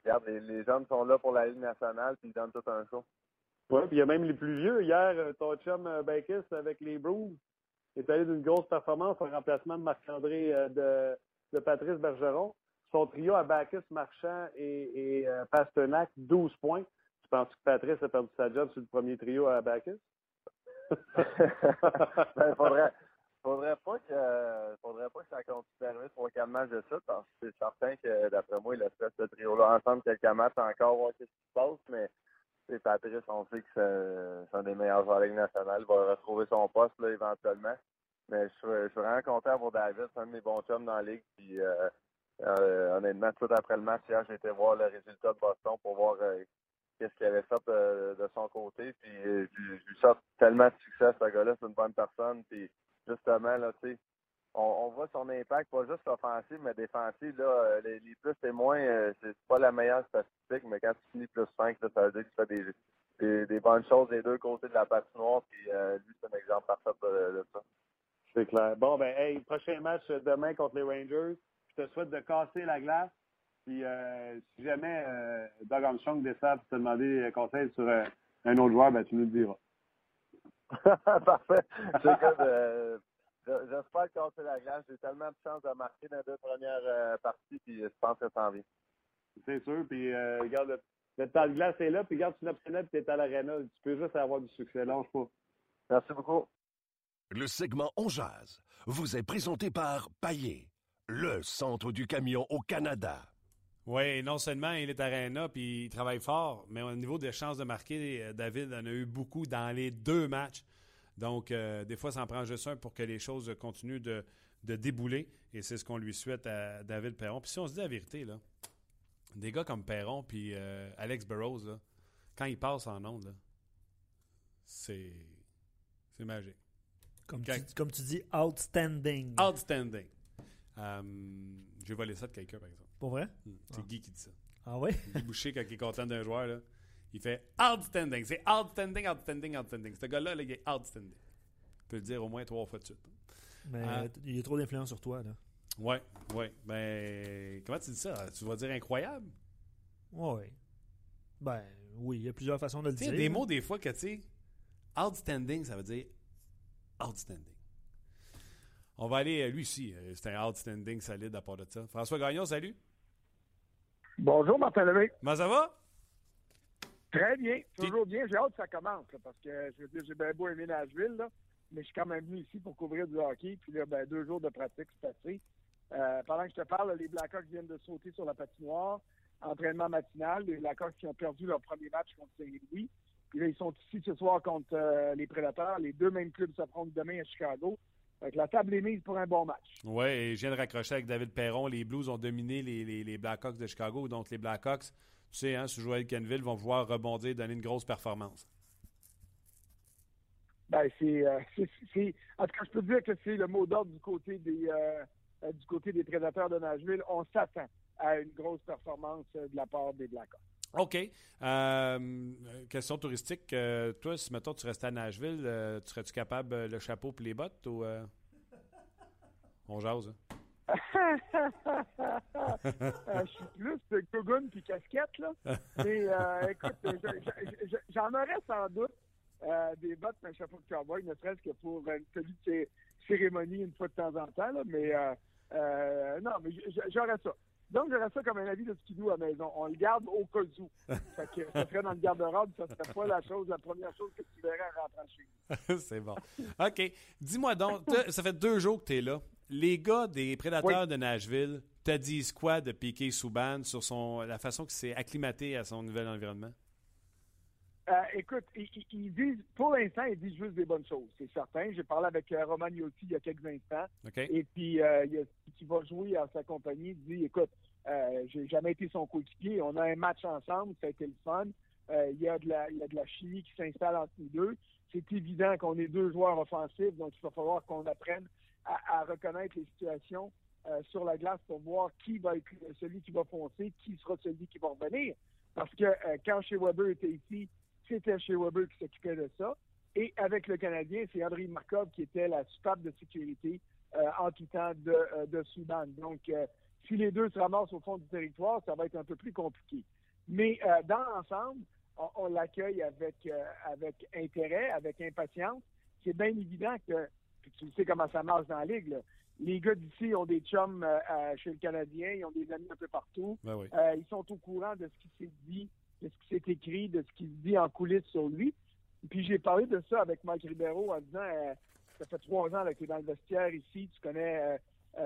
regarde, les, les hommes sont là pour la Ligue nationale, puis ils donnent tout un show. Oui, puis il y a même les plus vieux. Hier, ton chum Bakis avec les Bruins est allé d'une grosse performance en remplacement de Marc-André de, de Patrice Bergeron. Son trio à Bacchus, Marchand et, et euh, Pasternak, 12 points. Tu penses que Patrice a perdu sa job sur le premier trio à Bacchus? ben, faudrait, faudrait pas que faudrait pas que ça continue d'arriver trois quatre matchs de ça, parce que c'est certain que d'après moi, il a fait ce trio-là ensemble quelques matchs encore, voir ce qui se passe, mais c'est Patrice, on sait que c'est un des meilleurs joueurs de la Ligue nationale. Il va retrouver son poste là, éventuellement. Mais je, suis vraiment content pour David. C'est un de mes bons chums dans la ligue. Puis, euh, euh, honnêtement, tout après le match, hier, j'ai été voir le résultat de Boston pour voir euh, qu'est-ce qu'il avait fait de son côté. Puis, je, lui sors tellement de succès, ce gars-là. C'est une bonne personne. Puis, justement, là, tu sais, on, voit son impact, pas juste offensif, mais défensif. Là, les, plus et moins, c'est pas la meilleure statistique, mais quand tu finis plus 5, ça veut dire que tu fais des, des, bonnes choses des deux côtés de la patinoire. Puis, lui, c'est un exemple parfait de ça. C'est clair. Bon, ben, hey, prochain match demain contre les Rangers. Je te souhaite de casser la glace. Puis, euh, si jamais euh, Doug Armstrong décide de te demander conseil sur euh, un autre joueur, ben, tu nous le diras. Parfait. Euh, j'espère casser la glace. J'ai tellement de chance de marquer dans les deux premières parties, puis je pense que ça en vient. C'est sûr. Puis, regarde, le, temps de glace est là, puis regarde, tu n'obtiens puis tu es à l'aréna. Tu peux juste avoir du succès. Lâche pas. Merci beaucoup. Le segment On Jazz vous est présenté par Paillé, le centre du camion au Canada. Oui, non seulement il est arena puis il travaille fort, mais au niveau des chances de marquer, euh, David en a eu beaucoup dans les deux matchs. Donc, euh, des fois, ça en prend juste un pour que les choses continuent de, débouler. Et c'est ce qu'on lui souhaite à David Perron. Puis si on se dit la vérité, là, des gars comme Perron puis euh, Alex Burrows, quand ils passent en ondes, c'est magique. Comme, tu, comme tu dis, outstanding. Outstanding. Um, J'ai volé ça de quelqu'un, par exemple. Pour vrai? Hmm. C'est ah. Guy qui dit ça. Ah ouais? Guy Boucher, quand il est content d'un joueur, là, il fait outstanding. C'est outstanding, outstanding, outstanding. Ce gars-là, il est outstanding. Tu peux le dire au moins trois fois de suite. Mais euh, il y a trop d'influence sur toi, là. Ouais, ouais. Ben, comment tu dis ça? Tu vas dire incroyable? Ouais. Ben, oui, il y a plusieurs façons de le dire. Il y a des mots, des fois, que tu sais, outstanding, ça veut dire outstanding. On va aller, lui aussi, euh, c'est un outstanding solide à part de ça. François Gagnon, salut. Bonjour, Martin Lemay. Comment ça va? Très bien, toujours bien. J'ai hâte que ça commence, là, parce que je veux dire, j'ai bien beau aimer Nashville, là, mais je suis quand même venu ici pour couvrir du hockey. Puis là, ben, deux jours de pratique, c'est assez. Euh, pendant que je te parle, les Blackhawks viennent de sauter sur la patinoire. Entraînement matinal. Les Blackhawks qui ont perdu leur premier match contre Saint-Louis. Puis là, ils sont ici ce soir contre euh, les Prédateurs. Les deux mêmes clubs s'affrontent demain à Chicago. Que la table est mise pour un bon match. Oui, et je viens de raccrocher avec David Perron. Les Blues ont dominé les, les, les Blackhawks de Chicago. Donc, les Blackhawks, sais, hein, sur Joël Kenville, vont pouvoir rebondir et donner une grosse performance. Ben, c'est, euh, c'est, En tout cas, je peux dire que c'est le mot d'ordre du côté des euh, euh, du côté des prédateurs de Nashville. On s'attend à une grosse performance de la part des Blackhawks. OK. Euh, question touristique. Toi, si, mettons, tu restais à Nashville, tu serais-tu capable le chapeau et les bottes ou... On jase, hein? Euh, je suis plus de Gogun puis casquette, là. Mais euh, écoute, je- je- je- j'en aurais sans doute euh, des bottes un chapeau de cowboy, ne serait-ce que pour une cé- cérémonie une fois de temps en temps, là. Mais non, mais j'aurais ça. Donc, j'aurais ça comme un avis de skidoo à la maison. On le garde au cas où. Fait que ça serait dans le garde-robe, ça serait pas la chose, la première chose que tu verrais en rentrant chez. C'est bon. OK. Dis-moi donc, ça fait deux jours que tu es là. Les gars des Prédateurs Oui. de Nashville te disent quoi de Piqué Souban sur son, la façon qu'il s'est acclimaté à son nouvel environnement? Euh, écoute, ils, disent, pour l'instant, ils disent juste des bonnes choses, c'est certain. J'ai parlé avec euh, Roman Yotti il y a quelques instants. Et puis, euh, il a, qui va jouer à sa compagnie, il dit, écoute, euh, j'ai jamais été son coéquipier. On a un match ensemble, ça a été le fun. Il, y a de la, il y a de la chimie qui s'installe entre nous deux. C'est évident qu'on est deux joueurs offensifs, donc il va falloir qu'on apprenne à, reconnaître les situations euh, sur la glace pour voir qui va être celui qui va foncer, qui sera celui qui va revenir. Parce que euh, quand chez Weber était ici, c'était chez Weber qui s'occupait de ça. Et avec le Canadien, c'est André Markov qui était la soupape de sécurité euh, en temps de, euh, de Soudan. Donc, si les deux se ramassent au fond du territoire, ça va être un peu plus compliqué. Mais dans l'ensemble, on, on l'accueille avec, avec intérêt, avec impatience. C'est bien évident que, puis tu sais comment ça marche dans la Ligue, là. les gars d'ici ont des chums euh, chez le Canadien, ils ont des amis un peu partout. Ben oui. Euh, ils sont au courant de ce qui s'est dit, de ce qui s'est écrit, de ce qui se dit en coulisses sur lui. Puis j'ai parlé de ça avec Mike Ribeiro en disant euh, ça fait trois ans là, que tu es dans le vestiaire ici, tu connais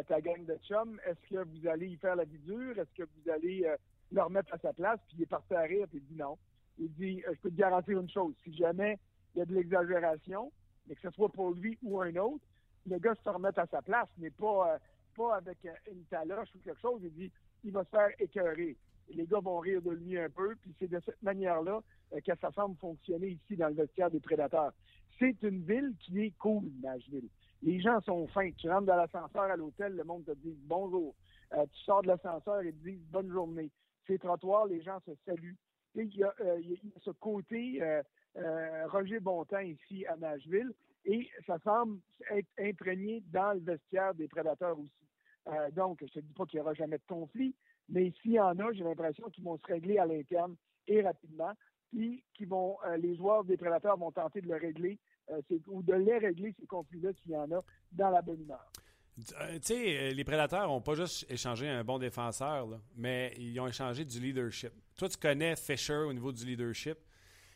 ta gang de chums. Est-ce que vous allez y faire la vie dure? Est-ce que vous allez le remettre à sa place? Puis il est parti à rire, puis il dit non. Il dit je peux te garantir une chose, si jamais il y a de l'exagération, mais que ce soit pour lui ou un autre, le gars se remettre à sa place, mais pas, euh, pas avec euh, une taloche ou quelque chose. Il dit il va se faire écœurer. Les gars vont rire de lui un peu, puis c'est de cette manière-là euh, que ça semble fonctionner ici dans le vestiaire des prédateurs. C'est une ville qui est cool, Nashville. Les gens sont fins. Tu rentres dans l'ascenseur à l'hôtel, le monde te dit bonjour. Euh, tu sors de l'ascenseur et te disent bonne journée. Ces trottoirs, les gens se saluent. Il y, a, euh, a ce côté euh, euh, Roger Bontemps ici à Nashville et ça semble être imprégné dans le vestiaire des prédateurs aussi. Euh, donc, je te dis pas qu'il n'y aura jamais de conflit, mais s'il y en a, j'ai l'impression qu'ils vont se régler à l'interne et rapidement, puis qu'ils vont, les joueurs des prédateurs vont tenter de le régler ou de les régler ces conflits-là s'il y en a dans la bonne humeur. Euh, Tu sais, euh, les Prédateurs n'ont pas juste échangé un bon défenseur, mais ils ont échangé du leadership. Toi, tu connais Fisher au niveau du leadership,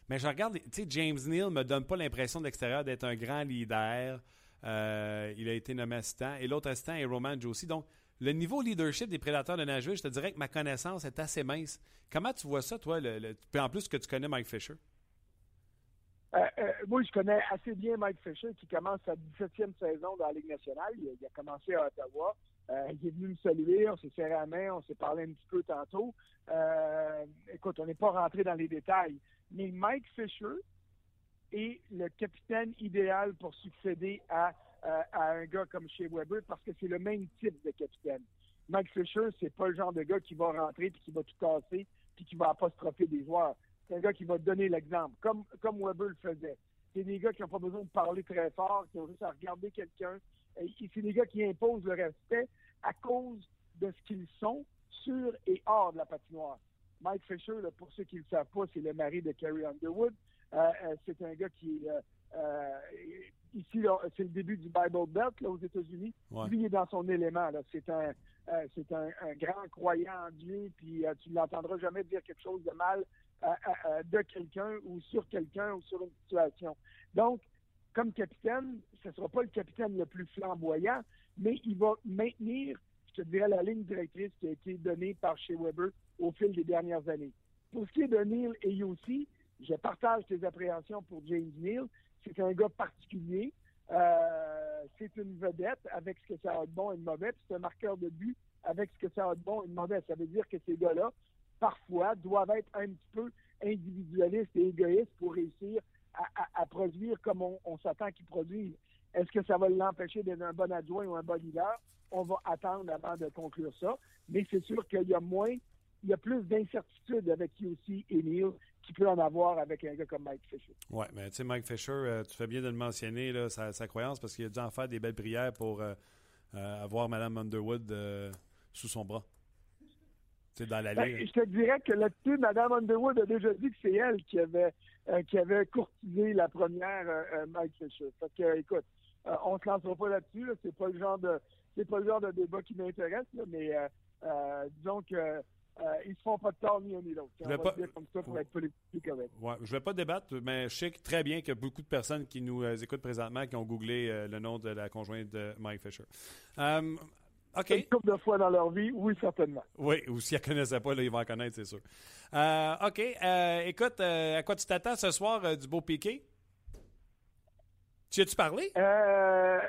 mais je regarde, tu sais, James Neal me donne pas l'impression de l'extérieur d'être un grand leader. Euh, il a été nommé assistant. Et l'autre assistant est Roman Josie. Donc, le niveau leadership des Prédateurs de Nashville, je te dirais que ma connaissance est assez mince. Comment tu vois ça, toi, en plus que tu connais Mike Fisher? Euh, euh, moi, je connais assez bien Mike Fisher qui commence sa 17e saison dans la Ligue nationale. Il, a- commencé à Ottawa. Euh, il est venu me saluer, on s'est serré la main, on s'est parlé un petit peu tantôt. Euh, écoute, on n'est pas rentré dans les détails, mais Mike Fisher est le capitaine idéal pour succéder à, à un gars comme chez Weber parce que c'est le même type de capitaine. Mike Fisher, c'est pas le genre de gars qui va rentrer puis qui va tout casser puis qui va apostropher des joueurs. C'est un gars qui va donner l'exemple, comme, comme Weber le faisait. C'est des gars qui n'ont pas besoin de parler très fort, qui ont juste à regarder quelqu'un. C'est des gars qui imposent le respect à cause de ce qu'ils sont sur et hors de la patinoire. Mike Fisher, là, pour ceux qui ne le savent pas, c'est le mari de Carrie Underwood. c'est un gars qui est ici, c'est le début du Bible Belt là, aux États-Unis. Ouais. Lui, il est dans son élément. Là. C'est un, euh, c'est un, un grand croyant en Dieu, puis euh, tu ne l'entendras jamais dire quelque chose de mal de quelqu'un ou sur quelqu'un ou sur une situation. Donc, comme capitaine, ce ne sera pas le capitaine le plus flamboyant, mais il va maintenir, je te dirais, la ligne directrice qui a été donnée par chez Weber au fil des dernières années. Pour ce qui est de Neil et Yossi, je partage tes appréhensions pour James Neal. C'est un gars particulier. Euh, c'est une vedette avec ce que ça a de bon et de mauvais. C'est un marqueur de but avec ce que ça a de bon et de mauvais. Ça veut dire que ces gars-là, parfois, doivent être un petit peu individualistes et égoïstes pour réussir à, produire comme on, s'attend qu'ils produisent. Est-ce que ça va l'empêcher d'être un bon adjoint ou un bon leader? On va attendre avant de conclure ça. Mais c'est sûr qu'il y a moins, il y a plus d'incertitude avec Yossi et Neil qu'il peut en avoir avec un gars comme Mike Fisher. Oui, mais tu sais, Mike Fisher, euh, tu fais bien de le mentionner, là, sa, croyance, parce qu'il a dû en faire des belles prières pour euh, euh, avoir Mme Underwood sous son bras. Dans la Ben, je te dirais que là-dessus, Mme Underwood a déjà dit que c'est elle qui avait, euh, qui avait courtisé la première euh, euh, Mike Fisher. Fait que, écoute, euh, on se lancera pas là-dessus. Là. C'est pas le genre de, c'est pas le genre de débat qui m'intéresse, mais disons que ils se font pas de tort ni un ni l'autre. Je vais va pas- comme ça pour être plus, plus correct. Ouais, je ne vais pas débattre, mais je sais très bien qu'il y a beaucoup de personnes qui nous écoutent présentement qui ont googlé le nom de la conjointe de Mike Fisher. Une couple de fois dans leur vie, oui, certainement. Oui, ou s'ils ne connaissaient pas, là, ils vont en connaître, c'est sûr. Euh, OK. euh, écoute, euh, à quoi tu t'attends ce soir du beau piqué? Tu as-tu parlé? Euh,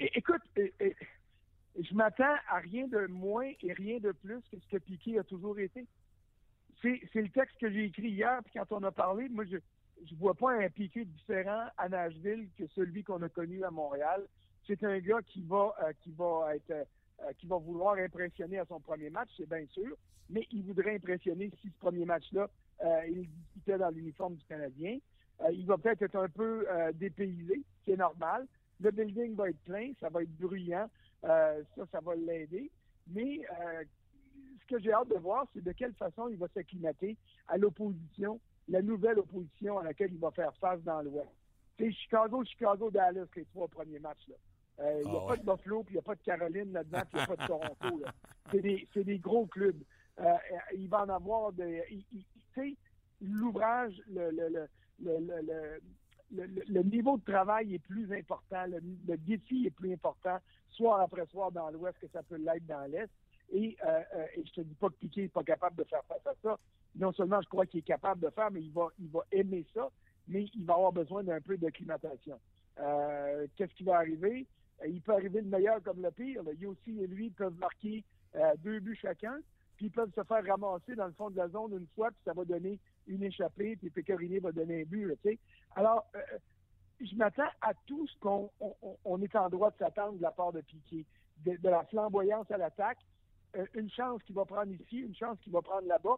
écoute, je m'attends à rien de moins et rien de plus que ce que Piqué a toujours été. C'est le texte que j'ai écrit hier, puis quand on a parlé, moi, je je vois pas un Piqué différent à Nashville que celui qu'on a connu à Montréal. C'est un gars qui va qui va être euh, qui va vouloir impressionner à son premier match, c'est bien sûr, mais il voudrait impressionner si ce premier match-là, euh, il disputait dans l'uniforme du Canadien. Euh, il va peut-être être un peu dépaysé, c'est normal. Le building va être plein, ça va être bruyant, ça, ça va l'aider. Mais ce que j'ai hâte de voir, c'est de quelle façon il va s'acclimater à l'opposition, la nouvelle opposition à laquelle il va faire face dans l'Ouest. C'est Chicago, Chicago, Dallas, les trois premiers matchs. là. Euh, Il n'y a Ah pas de Buffalo, puis il n'y a pas de Caroline là-dedans, puis il n'y a pas de Toronto. là. C'est des, c'est des gros clubs. Euh, il va en avoir il- Tu sais, l'ouvrage, le, le, le, le, niveau de travail est plus important, le, défi est plus important, soir après soir dans l'Ouest que ça peut l'être dans l'Est. Et, euh, euh, et je te dis pas que Piquet n'est pas capable de faire face à ça. Non seulement je crois qu'il est capable de faire, mais il va, il va aimer ça, mais il va avoir besoin d'un peu d'acclimatation. Euh, Qu'est-ce qui va arriver? Euh, Il peut arriver le meilleur comme le pire. Là. Yossi et lui peuvent marquer euh, deux buts chacun, puis ils peuvent se faire ramasser dans le fond de la zone une fois, puis ça va donner une échappée, puis Pécoriné va donner un but. Alors, euh, je m'attends à tout ce qu'on on, on- on est en droit de s'attendre de la part de Piquet. De, la flamboyance à l'attaque, une chance qu'il va prendre ici, une chance qu'il va prendre là-bas,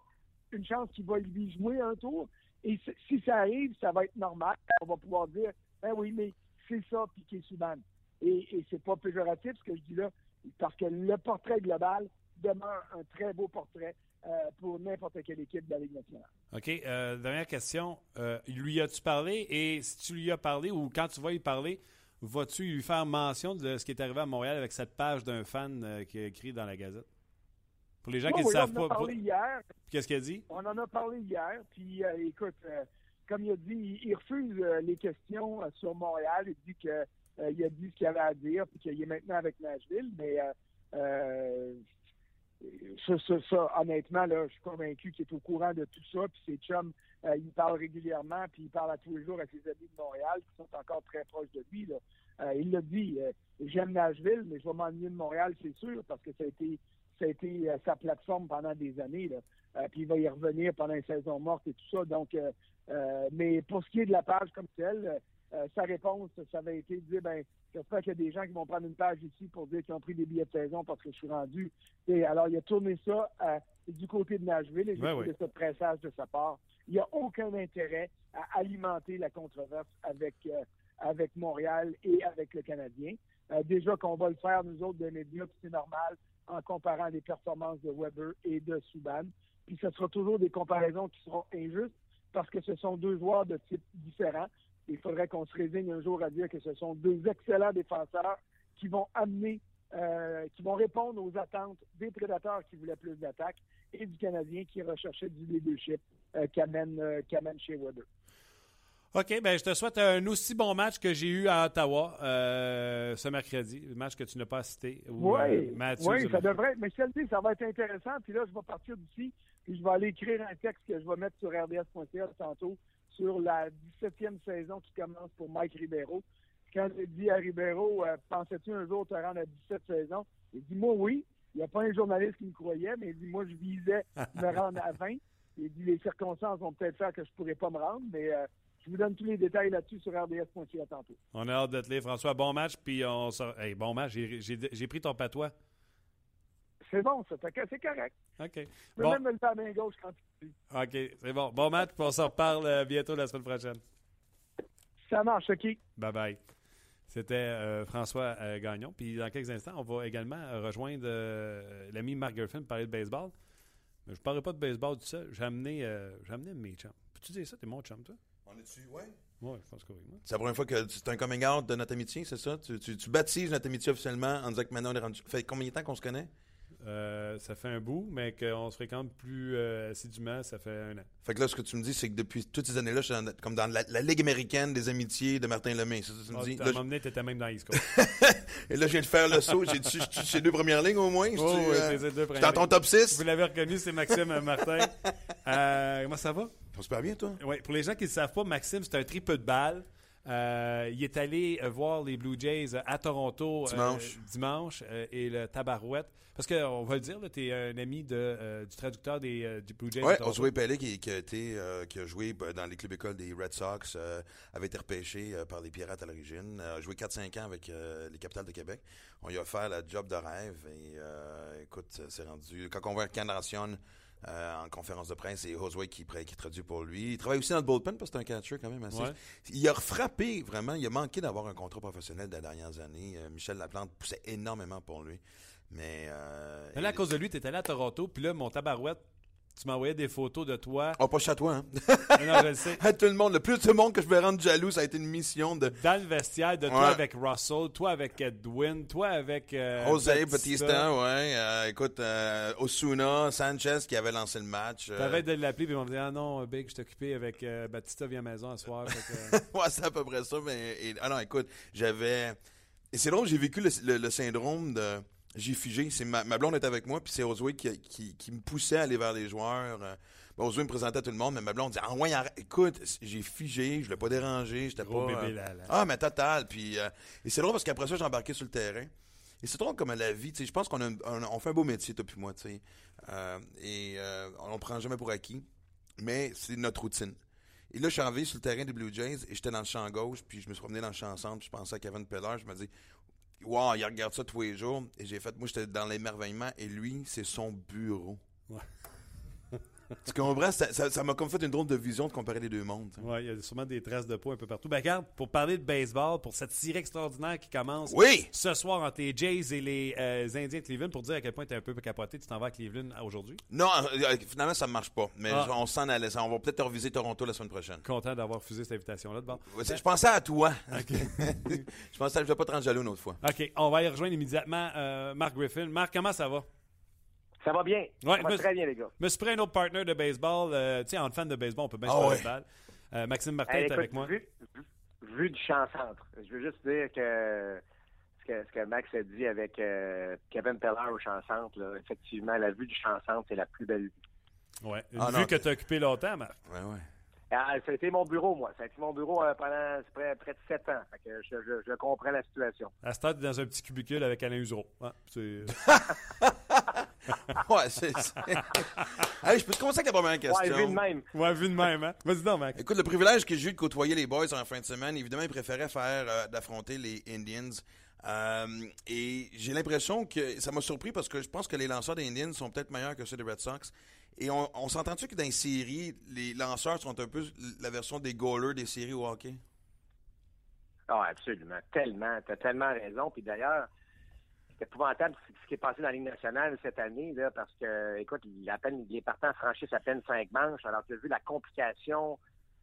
une chance qu'il va lui jouer un tour. Et si- ça arrive, ça va être normal. On va pouvoir dire, ben oui, mais c'est ça, Piquet Subban. Et, et c'est pas péjoratif ce que je dis là, parce que le portrait global demeure un très beau portrait euh, pour n'importe quelle équipe de la Ligue nationale. OK. euh, dernière question. Euh, lui as-tu parlé? Et si tu lui as parlé ou quand tu vas lui parler, vas-tu lui faire mention de ce qui est arrivé à Montréal avec cette page d'un fan qui a écrit dans la Gazette? Pour les gens qui ne oui, savent on en a pas, parlé hier. qu'est-ce qu'il a dit? On en a parlé hier, puis écoute, comme il a dit, il, refuse les questions sur Montréal. Il dit que euh, il a dit ce qu'il avait à dire, puis qu'il est maintenant avec Nashville, mais euh, euh, ça, ça, ça, honnêtement, là, je suis convaincu qu'il est au courant de tout ça, puis ses chums, il parle régulièrement, puis il parle à tous les jours à ses amis de Montréal qui sont encore très proches de lui. Il l'a dit, j'aime Nashville, mais je vais m'ennuyer de Montréal, c'est sûr, parce que ça a été ça a été sa plateforme pendant des années. Là. Puis il va y revenir pendant une saison morte et tout ça. Donc, mais pour ce qui est de la page comme telle, euh, sa réponse, ça avait été de dire ben, j'espère qu'il y a des gens qui vont prendre une page ici pour dire qu'ils ont pris des billets de saison parce que je suis rendu. Et alors, il a tourné ça euh, du côté de Nashville et j'ai ouais. ce pressage de sa part. Il n'y a aucun intérêt à alimenter la controverse avec, euh, avec Montréal et avec le Canadien. Déjà qu'on va le faire, nous autres, des médias, puis c'est normal, en comparant les performances de Weber et de Subban. Puis ce sera toujours des comparaisons qui seront injustes, parce que ce sont deux joueurs de type différents. Il faudrait qu'on se résigne un jour à dire que ce sont deux excellents défenseurs qui vont amener, euh, qui vont répondre aux attentes des prédateurs qui voulaient plus d'attaques et du Canadien qui recherchait du leadership euh, qu'amène euh, chez Weber. OK, ben je te souhaite un aussi bon match que j'ai eu à Ottawa euh, ce mercredi, le match que tu n'as pas cité. où, Oui, euh, oui, ça devrait. Mais je te le dis, ça va être intéressant. Puis là, je vais partir d'ici, puis je vais aller écrire un texte que je vais mettre sur rds.ca tantôt sur la 17e saison qui commence pour Mike Ribeiro. Quand j'ai dit à Ribeiro, euh, pensais-tu un jour te rendre à 17 saisons? Il dit, moi, oui. Il n'y a pas un journaliste qui me croyait, mais il dit, moi, je visais me rendre à 20. Il dit, les circonstances vont peut-être faire que je ne pourrais pas me rendre, mais euh, je vous donne tous les détails là-dessus sur rds.ca tantôt. On a hâte de te lire, François. Bon match, puis on sort. Hey, bon match, j'ai- pris ton patois. C'est bon, ça. C'est correct. OK. Peux Bon, même me le faire à main gauche quand tu dis. OK, c'est bon. Bon match, puis on se reparle euh, bientôt la semaine prochaine. Ça marche, OK. Bye bye. C'était euh, François euh, Gagnon. Puis dans quelques instants, on va également rejoindre euh, l'ami Mark Griffin pour parler de baseball. Mais je ne parlerai pas de baseball tout seul. J'ai amené, euh, j'ai amené mes chums. Peux-tu dire ça? T'es mon chum, toi? On est dessus, ouais. Oui, je pense que oui. moi. C'est la première fois que c'est un coming out de notre amitié, c'est ça? Tu, tu- tu baptises notre amitié officiellement en disant que maintenant on est rendu. fait combien de temps qu'on se connaît? Euh, ça fait un bout, mais qu'on se fréquente plus euh, assidûment, ça fait un an. Fait que là, ce que tu me dis, c'est que depuis toutes ces années-là, je suis dans- comme dans la, la Ligue américaine des amitiés de Martin Lemay. C'est ça que tu me Ah, dis? Là, à un moment donné, t'étais même dans East Coast. et là, je viens de faire le saut. J'ai tu ces deux premières lignes au moins? Oh, euh, les deux dans ton top 6? Vous l'avez reconnu, c'est Maxime Martin. Comment ça va? Ça va super bien, toi? Ouais, pour les gens qui ne le savent pas, Maxime, c'est un triple de balle. Euh, il est allé euh, voir les Blue Jays euh, à Toronto euh, Dimanche. dimanche, euh, et le Tabarouette. Parce qu'on va le dire, tu es un ami de, du traducteur des, du Blue Jays. Oui. Josué Pellet, qui, qui a été, qui a joué ben, dans les clubs écoles des Red Sox, avait été repêché par les Pirates à l'origine, a joué 4-5 ans avec les Capitales de Québec. On lui a offert la job de rêve et écoute, c'est rendu. Quand on voit Candaration euh, en conférence de presse, c'est Josué qui, traduit pour lui. Il travaille aussi dans le bullpen parce que c'est un catcher quand même assez. Ouais. Il a frappé vraiment, il a manqué d'avoir un contrat professionnel des dernières années. Euh, Michel Laplante poussait énormément pour lui. Mais. Euh, Mais là, à cause de lui, tu es allé à Toronto, puis là, mon Tabarouette, tu m'envoyais des photos de toi. Oh, pas chez toi, hein? Non, je le sais. À tout le monde, le plus de monde que je vais rendre jaloux, ça a été une mission de Dans le vestiaire, de toi Ouais. avec Russell, toi avec Edwin, toi avec. euh, José Batista, ouais. euh, écoute, euh, Osuna, Sanchez qui avait lancé le match. euh, T'avais de l'appeler, puis ils m'ont dit Ah non, Big, je suis occupé avec euh, Batista via maison ce soir. Fait que, ouais, c'est à peu près ça. Mais, et- ah non, écoute, j'avais. Et c'est drôle, j'ai vécu le, le- le syndrome de. J'ai figé. C'est ma, ma blonde était avec moi, puis c'est Josué qui, qui, qui me poussait à aller vers les joueurs. euh. Me présentait à tout le monde, mais ma blonde disait Ah ouais, écoute, j'ai figé, je l'ai pas dérangé, j'étais pas. bébé, euh, là, là. Ah, mais total. Puis, euh, et c'est drôle parce qu'après ça, j'ai embarqué sur le terrain. Et c'est drôle comme à la vie, tu sais, je pense qu'on a un- un- on fait un beau métier, toi puis moi, tu sais. Euh, et euh, on ne prend jamais pour acquis, mais c'est notre routine. Et là, je suis arrivé sur le terrain des Blue Jays et j'étais dans le champ gauche, puis je me suis promené dans le champ centre, puis je pensais à Kevin Peller, je me dis, wow, il regarde ça tous les jours. Et j'ai fait, moi, j'étais dans l'émerveillement, et lui, c'est son bureau. Ouais. Tu comprends? Ça m'a comme fait une drôle de vision de comparer les deux mondes. Ouais, il y a sûrement des traces de peau un peu partout. Ben, regarde, pour parler de baseball, pour cette série extraordinaire qui commence Oui! ce soir entre les Jays et les euh, Indiens de Cleveland, pour dire à quel point tu es un peu capoté, tu t'en vas à Cleveland euh, aujourd'hui? Non, euh, finalement, ça ne marche pas. Mais Ah. on s'en allait. On va peut-être reviser Toronto la semaine prochaine. Content d'avoir fusé cette invitation-là. de bord. Ouais, Je pensais à toi. je pensais à je vais pas te rendre jaloux une autre fois. OK, on va aller rejoindre immédiatement euh, Marc Griffin. Marc, comment ça va? Ça va bien. Ouais, ça va très bien, les gars. Je me suis pris un autre partner de baseball. euh, tu sais, en fan de baseball, on peut bien Ah se parler ouais. balle. Euh, Maxime Martin Hey, est écoute, avec moi. Vu, vu- vu du champ-centre, je veux juste dire que ce que, ce que Max a dit avec euh, Kevin Peller au champ-centre, là, effectivement, la vue du champ-centre, c'est la plus belle vue. Ouais. Une Ah, vue non, que t'es- tu as occupé longtemps, Marc. Ouais, ouais. Ah, ça a été mon bureau, moi. Ça a été mon bureau euh, pendant près, près de sept ans. Fait que je, je- je comprends la situation. À ce es dans un petit cubicule avec Alain Usereau. C'est- Ouais, c'est. hey, je peux te commencer avec la première question. Ouais, vu de même. ouais, vu de même, hein? Vas-y donc, Mac. Écoute, le privilège que j'ai eu de côtoyer les boys en fin de semaine, évidemment, ils préféraient faire euh, d'affronter les Indians. Euh, et j'ai l'impression que ça m'a surpris parce que je pense que les lanceurs des Indians sont peut-être meilleurs que ceux des Red Sox. Et on, on s'entend-tu que dans les séries, les lanceurs sont un peu la version des goalers des séries au hockey? Ah, absolument. Tellement. Tu as tellement raison. Puis d'ailleurs, épouvantable ce qui est passé dans la Ligue nationale cette année, parce que, écoute, à peine, il est partant à peine cinq manches, alors tu as vu la complication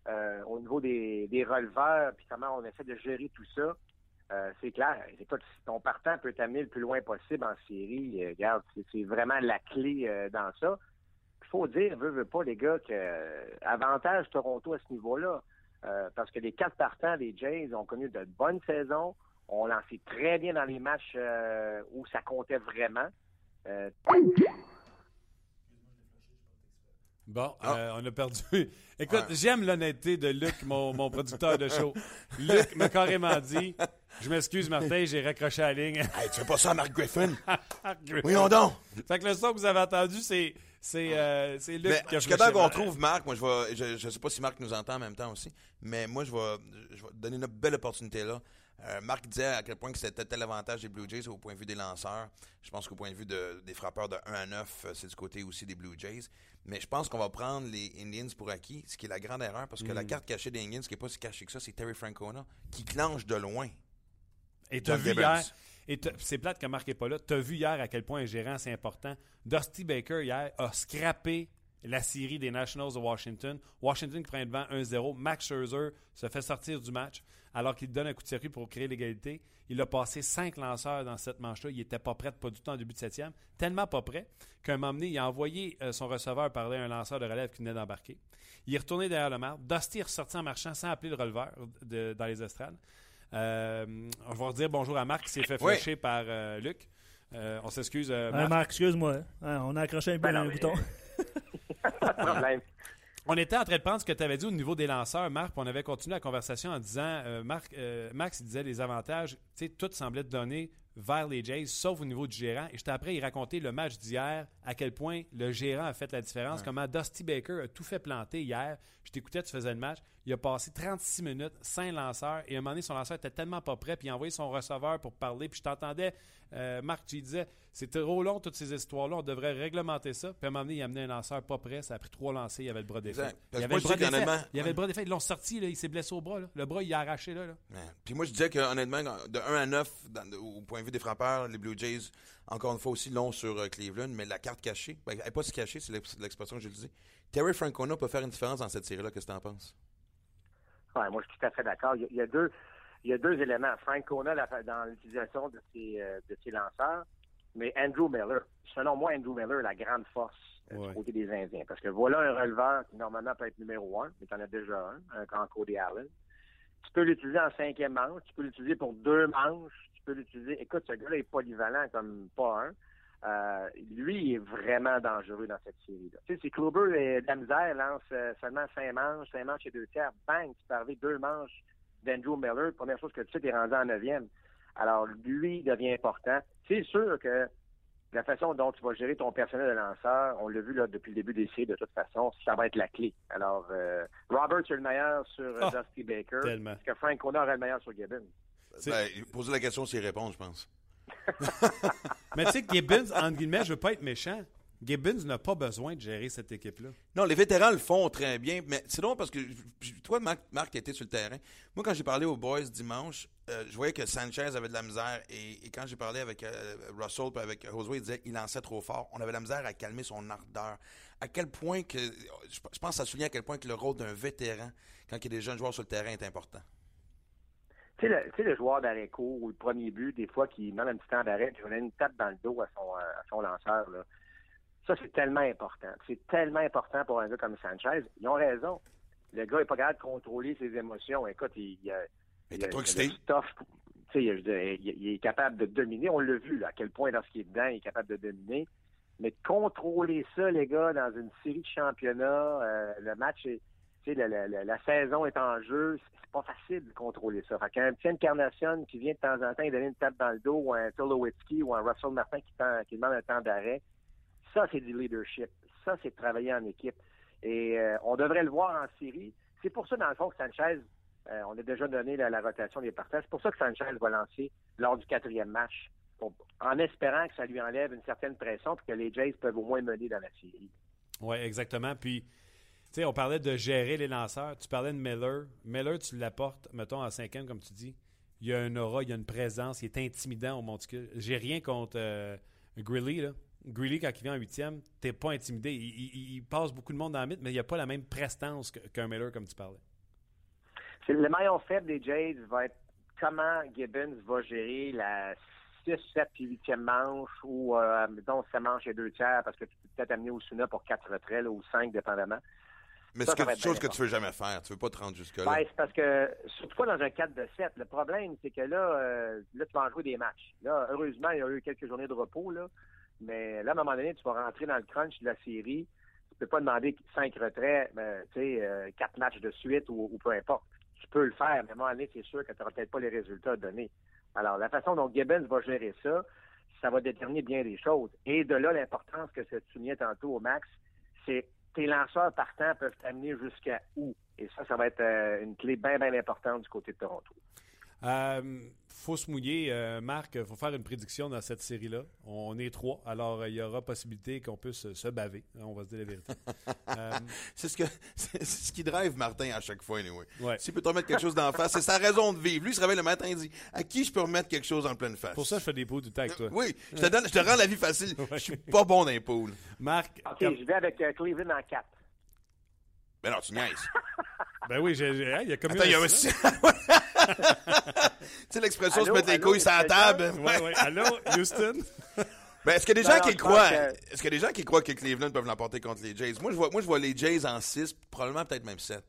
euh, au niveau des, des releveurs, puis comment on essaie de gérer tout ça. Euh, c'est clair. Écoute, si ton partant peut t'amener le plus loin possible en série, euh, regarde, c'est vraiment la clé dans ça. Il faut dire, veut, veut pas, les gars, que avantage Toronto à ce niveau-là. Parce que les quatre partants des Jays ont connu de bonnes saisons, ont lancé très bien dans les matchs euh, où ça comptait vraiment. Euh, Bon, Ah. euh, on a perdu. Écoute, Ouais. j'aime l'honnêteté de Luc, mon, mon producteur de show. Luc m'a carrément dit Je m'excuse, Martin, j'ai raccroché la ligne. Hey, tu fais pas ça à Mark Griffin? Oui, Voyons donc! Fait que le son que vous avez entendu, c'est c'est euh, c'est Luc Mais qui a jusqu'à temps flushé qu'on trouve Marc, moi je vais, je, je sais pas si Marc nous entend en même temps aussi, mais moi je vais, je vais donner une belle opportunité là. Euh, Marc disait à quel point que c'était tel avantage des Blue Jays au point de vue des lanceurs. Je pense qu'au point de vue de- des frappeurs de 1 à 9, euh, c'est du côté aussi des Blue Jays. Mais je pense qu'on va prendre les Indians pour acquis, ce qui est la grande erreur, parce que la carte cachée des Indians, ce qui n'est pas si caché que ça, c'est Terry Francona, qui clenche de loin. Et t'as vu hier, et c'est plate que Marc n'est pas là, t'as vu hier à quel point un gérant c'est important. Dusty Baker hier a scrappé la série des Nationals de Washington. Washington qui prend devant 1-0. Max Scherzer se fait sortir du match alors qu'il donne un coup de circuit pour créer l'égalité. Il a passé cinq lanceurs dans cette manche-là. Il n'était pas prêt, pas du tout en début de septième. Tellement pas prêt qu'à un moment donné, il a envoyé euh, son receveur parler à un lanceur de relève qui venait d'embarquer. Il est retourné derrière le marbre. Dusty est ressorti en marchant sans appeler le releveur de- dans les estrades. Euh, on va redire bonjour à Marc qui s'est fait Oui. par euh, Luc. Euh, on s'excuse, euh, Marc. Marc, excuse-moi. Hein, on a accroché un peu Ben non, un mais- bouton. On était en train de prendre ce que tu avais dit au niveau des lanceurs, Marc, on avait continué la conversation en disant, euh, Marc, euh, Max disait les avantages, tu sais, tout semblait te donner vers les Jays, sauf au niveau du gérant. Et j'étais après, il racontait le match d'hier, à quel point le gérant a fait la différence, comment Dusty Baker a tout fait planter hier. Je t'écoutais, tu faisais le match. Il a passé 36 minutes, 5 lanceurs, et à un moment donné, son lanceur était tellement pas prêt, puis il a envoyé son receveur pour parler, puis je t'entendais, euh, Marc, tu disais, c'est trop long, toutes ces histoires-là, on devrait réglementer ça. Puis à un moment donné, il a amené un lanceur pas prêt, ça a pris trois lancers, il avait le bras défait. Il que avait moi, le bras défait. Il avait le bras défait. Ils l'ont sorti, là, il s'est blessé au bras. là. Le bras, il a arraché là. là. Ouais. Puis moi, je disais que honnêtement, de 1 à 9, dans- au point des frappeurs, les Blue Jays, encore une fois aussi long sur euh, Cleveland, mais la carte cachée, ben, elle n'est pas si cachée, c'est l'ex- l'expression que je dis. Terry Francona peut faire une différence dans cette série-là. Qu'est-ce que tu en penses? Ouais, moi, je suis tout à fait d'accord. Il, y a- il y a deux, il y a deux éléments. Frank Kona la- dans l'utilisation de ses, euh, de ses lanceurs, mais Andrew Miller. Selon moi, Andrew Miller, la grande force euh, Ouais. du côté des Indiens. Parce que voilà un releveur qui, normalement, peut être numéro un, mais tu en as déjà un, un quand Cody Allen. Tu peux l'utiliser en cinquième manche, tu peux l'utiliser pour deux manches, peux l'utiliser. Écoute, ce gars-là est polyvalent comme pas un. Euh, lui, il est vraiment dangereux dans cette série-là. Tu sais, si Kluber et la misère lance euh, seulement cinq manches, cinq manches et deux tiers, bang, tu peux arriver deux manches d'Andrew Miller. Première chose que tu sais, tu es rendu en neuvième. Alors, lui, devient important. C'est sûr que la façon dont tu vas gérer ton personnel de lanceur, on l'a vu là, depuis le début des séries, de toute façon, ça va être la clé. Alors, euh, Robert, tu es le meilleur sur euh, Ah, Dusty Baker. tellement. Est-ce que Frank Cona aura le meilleur sur Gibbons? Ben, poser la question, c'est répondre, je pense. Mais tu sais, Gibbons, entre guillemets, je veux pas être méchant. Gibbons n'a pas besoin de gérer cette équipe-là. Non, les vétérans le font très bien, mais c'est drôle parce que toi, Marc, Marc était sur le terrain. Moi, quand j'ai parlé aux boys dimanche, euh, je voyais que Sanchez avait de la misère et, et quand j'ai parlé avec euh, Russell puis avec Josue, il disait qu'il lançait trop fort. On avait de la misère à calmer son ardeur. À quel point que je je pense que ça souligne à quel point que le rôle d'un vétéran quand il y a des jeunes joueurs sur le terrain est important. Tu sais, le, tu sais, le joueur d'arrêt court ou le premier but, des fois, qui demande un petit temps d'arrêt, puis on a une tape dans le dos à son, euh, à son lanceur. Là. Ça, c'est tellement important. C'est tellement important pour un gars comme Sanchez. Ils ont raison. Le gars n'est pas capable de contrôler ses émotions. Écoute, il, il, a- Il il stuff il, est capable de dominer. On l'a vu, là, à quel point, lorsqu'il est dedans, il est capable de dominer. Mais de contrôler ça, les gars, dans une série de championnats, euh, le match est, la, saison est en jeu, c'est pas facile de contrôler ça. Fait qu'un petit Encarnacion qui vient de temps en temps et donner une tape dans le dos, ou un Tulowitzki ou un Russell Martin qui, qui demande un temps d'arrêt, ça, c'est du leadership. Ça, c'est de travailler en équipe. Et euh, on devrait le voir en série. C'est pour ça, dans le fond, que Sanchez, euh, on a déjà donné la, rotation des partages. C'est pour ça que Sanchez va lancer lors du quatrième match, en espérant que ça lui enlève une certaine pression et que les Jays peuvent au moins mener dans la série. Oui, exactement. Puis, sais, on parlait de gérer les lanceurs. Tu parlais de Miller. Miller, tu l'apportes, mettons, en cinquième, comme tu dis. Il y a une aura, il y a une présence, il est intimidant au monticule. J'ai rien contre euh, Greeley, là. Greeley, quand il vient en huitième, t'es pas intimidé. Il, passe beaucoup de monde dans la mythe, mais il n'y a pas la même prestance qu'un Miller, comme tu parlais. Le maillon faible des Jays va être comment Gibbons va gérer la 6, 7 puis 8e manche ou, euh, mettons, 7 manches et 2 tiers parce que tu peux peut-être amener Osuna pour 4 retraits ou 5 dépendamment. Mais c'est quelque chose que tu veux jamais faire. Tu veux pas te rendre jusque-là. Ben, c'est parce que, surtout pas dans un 4 de 7, le problème, c'est que là, euh, là, tu vas en jouer des matchs. Là, heureusement, il y a eu quelques journées de repos, là. Mais là, à un moment donné, tu vas rentrer dans le crunch de la série. Tu peux pas demander 5 retraits, ben, tu sais, euh, 4 matchs de suite ou, ou peu importe. Tu peux le faire, mais à un moment donné, c'est sûr que tu n'auras peut-être pas les résultats à donner. Alors, la façon dont Gibbons va gérer ça, ça va déterminer bien des choses. Et de là, l'importance que tu soulignais tantôt au max, c'est tes lanceurs partants peuvent t'amener jusqu'à où? Et ça, ça va être euh, une clé bien, bien importante du côté de Toronto. Euh, faut se mouiller. Euh, Marc, il faut faire une prédiction dans cette série-là. On est trois, alors euh, il y aura possibilité qu'on puisse se baver. On va se dire la vérité. Euh, C'est ce, que, c'est ce qui drive Martin à chaque fois, anyway. Ouais. S'il peut te remettre quelque chose d'en face, c'est sa raison de vivre. Lui, il se réveille le matin et dit À qui je peux remettre quelque chose en pleine face? Pour ça, je fais des pots du temps avec toi. Oui, je te, donne, je te rends la vie facile. Je suis pas bon dans les poules. Marc, OK, je vais avec euh, Cleveland en 4. Ben non, tu niaises. ben oui, hey, il y a comme Attends, il y a un. Tu sais l'expression se mettre les couilles sur la table. Ouais, ouais. Allô, Houston? Ben, est-ce qu'il y a des gens qui croient? que- Est-ce qu'il y a des gens qui croient que Cleveland peuvent l'emporter contre les Jays? Moi, je vois, moi, je vois les Jays en 6, probablement peut-être même 7.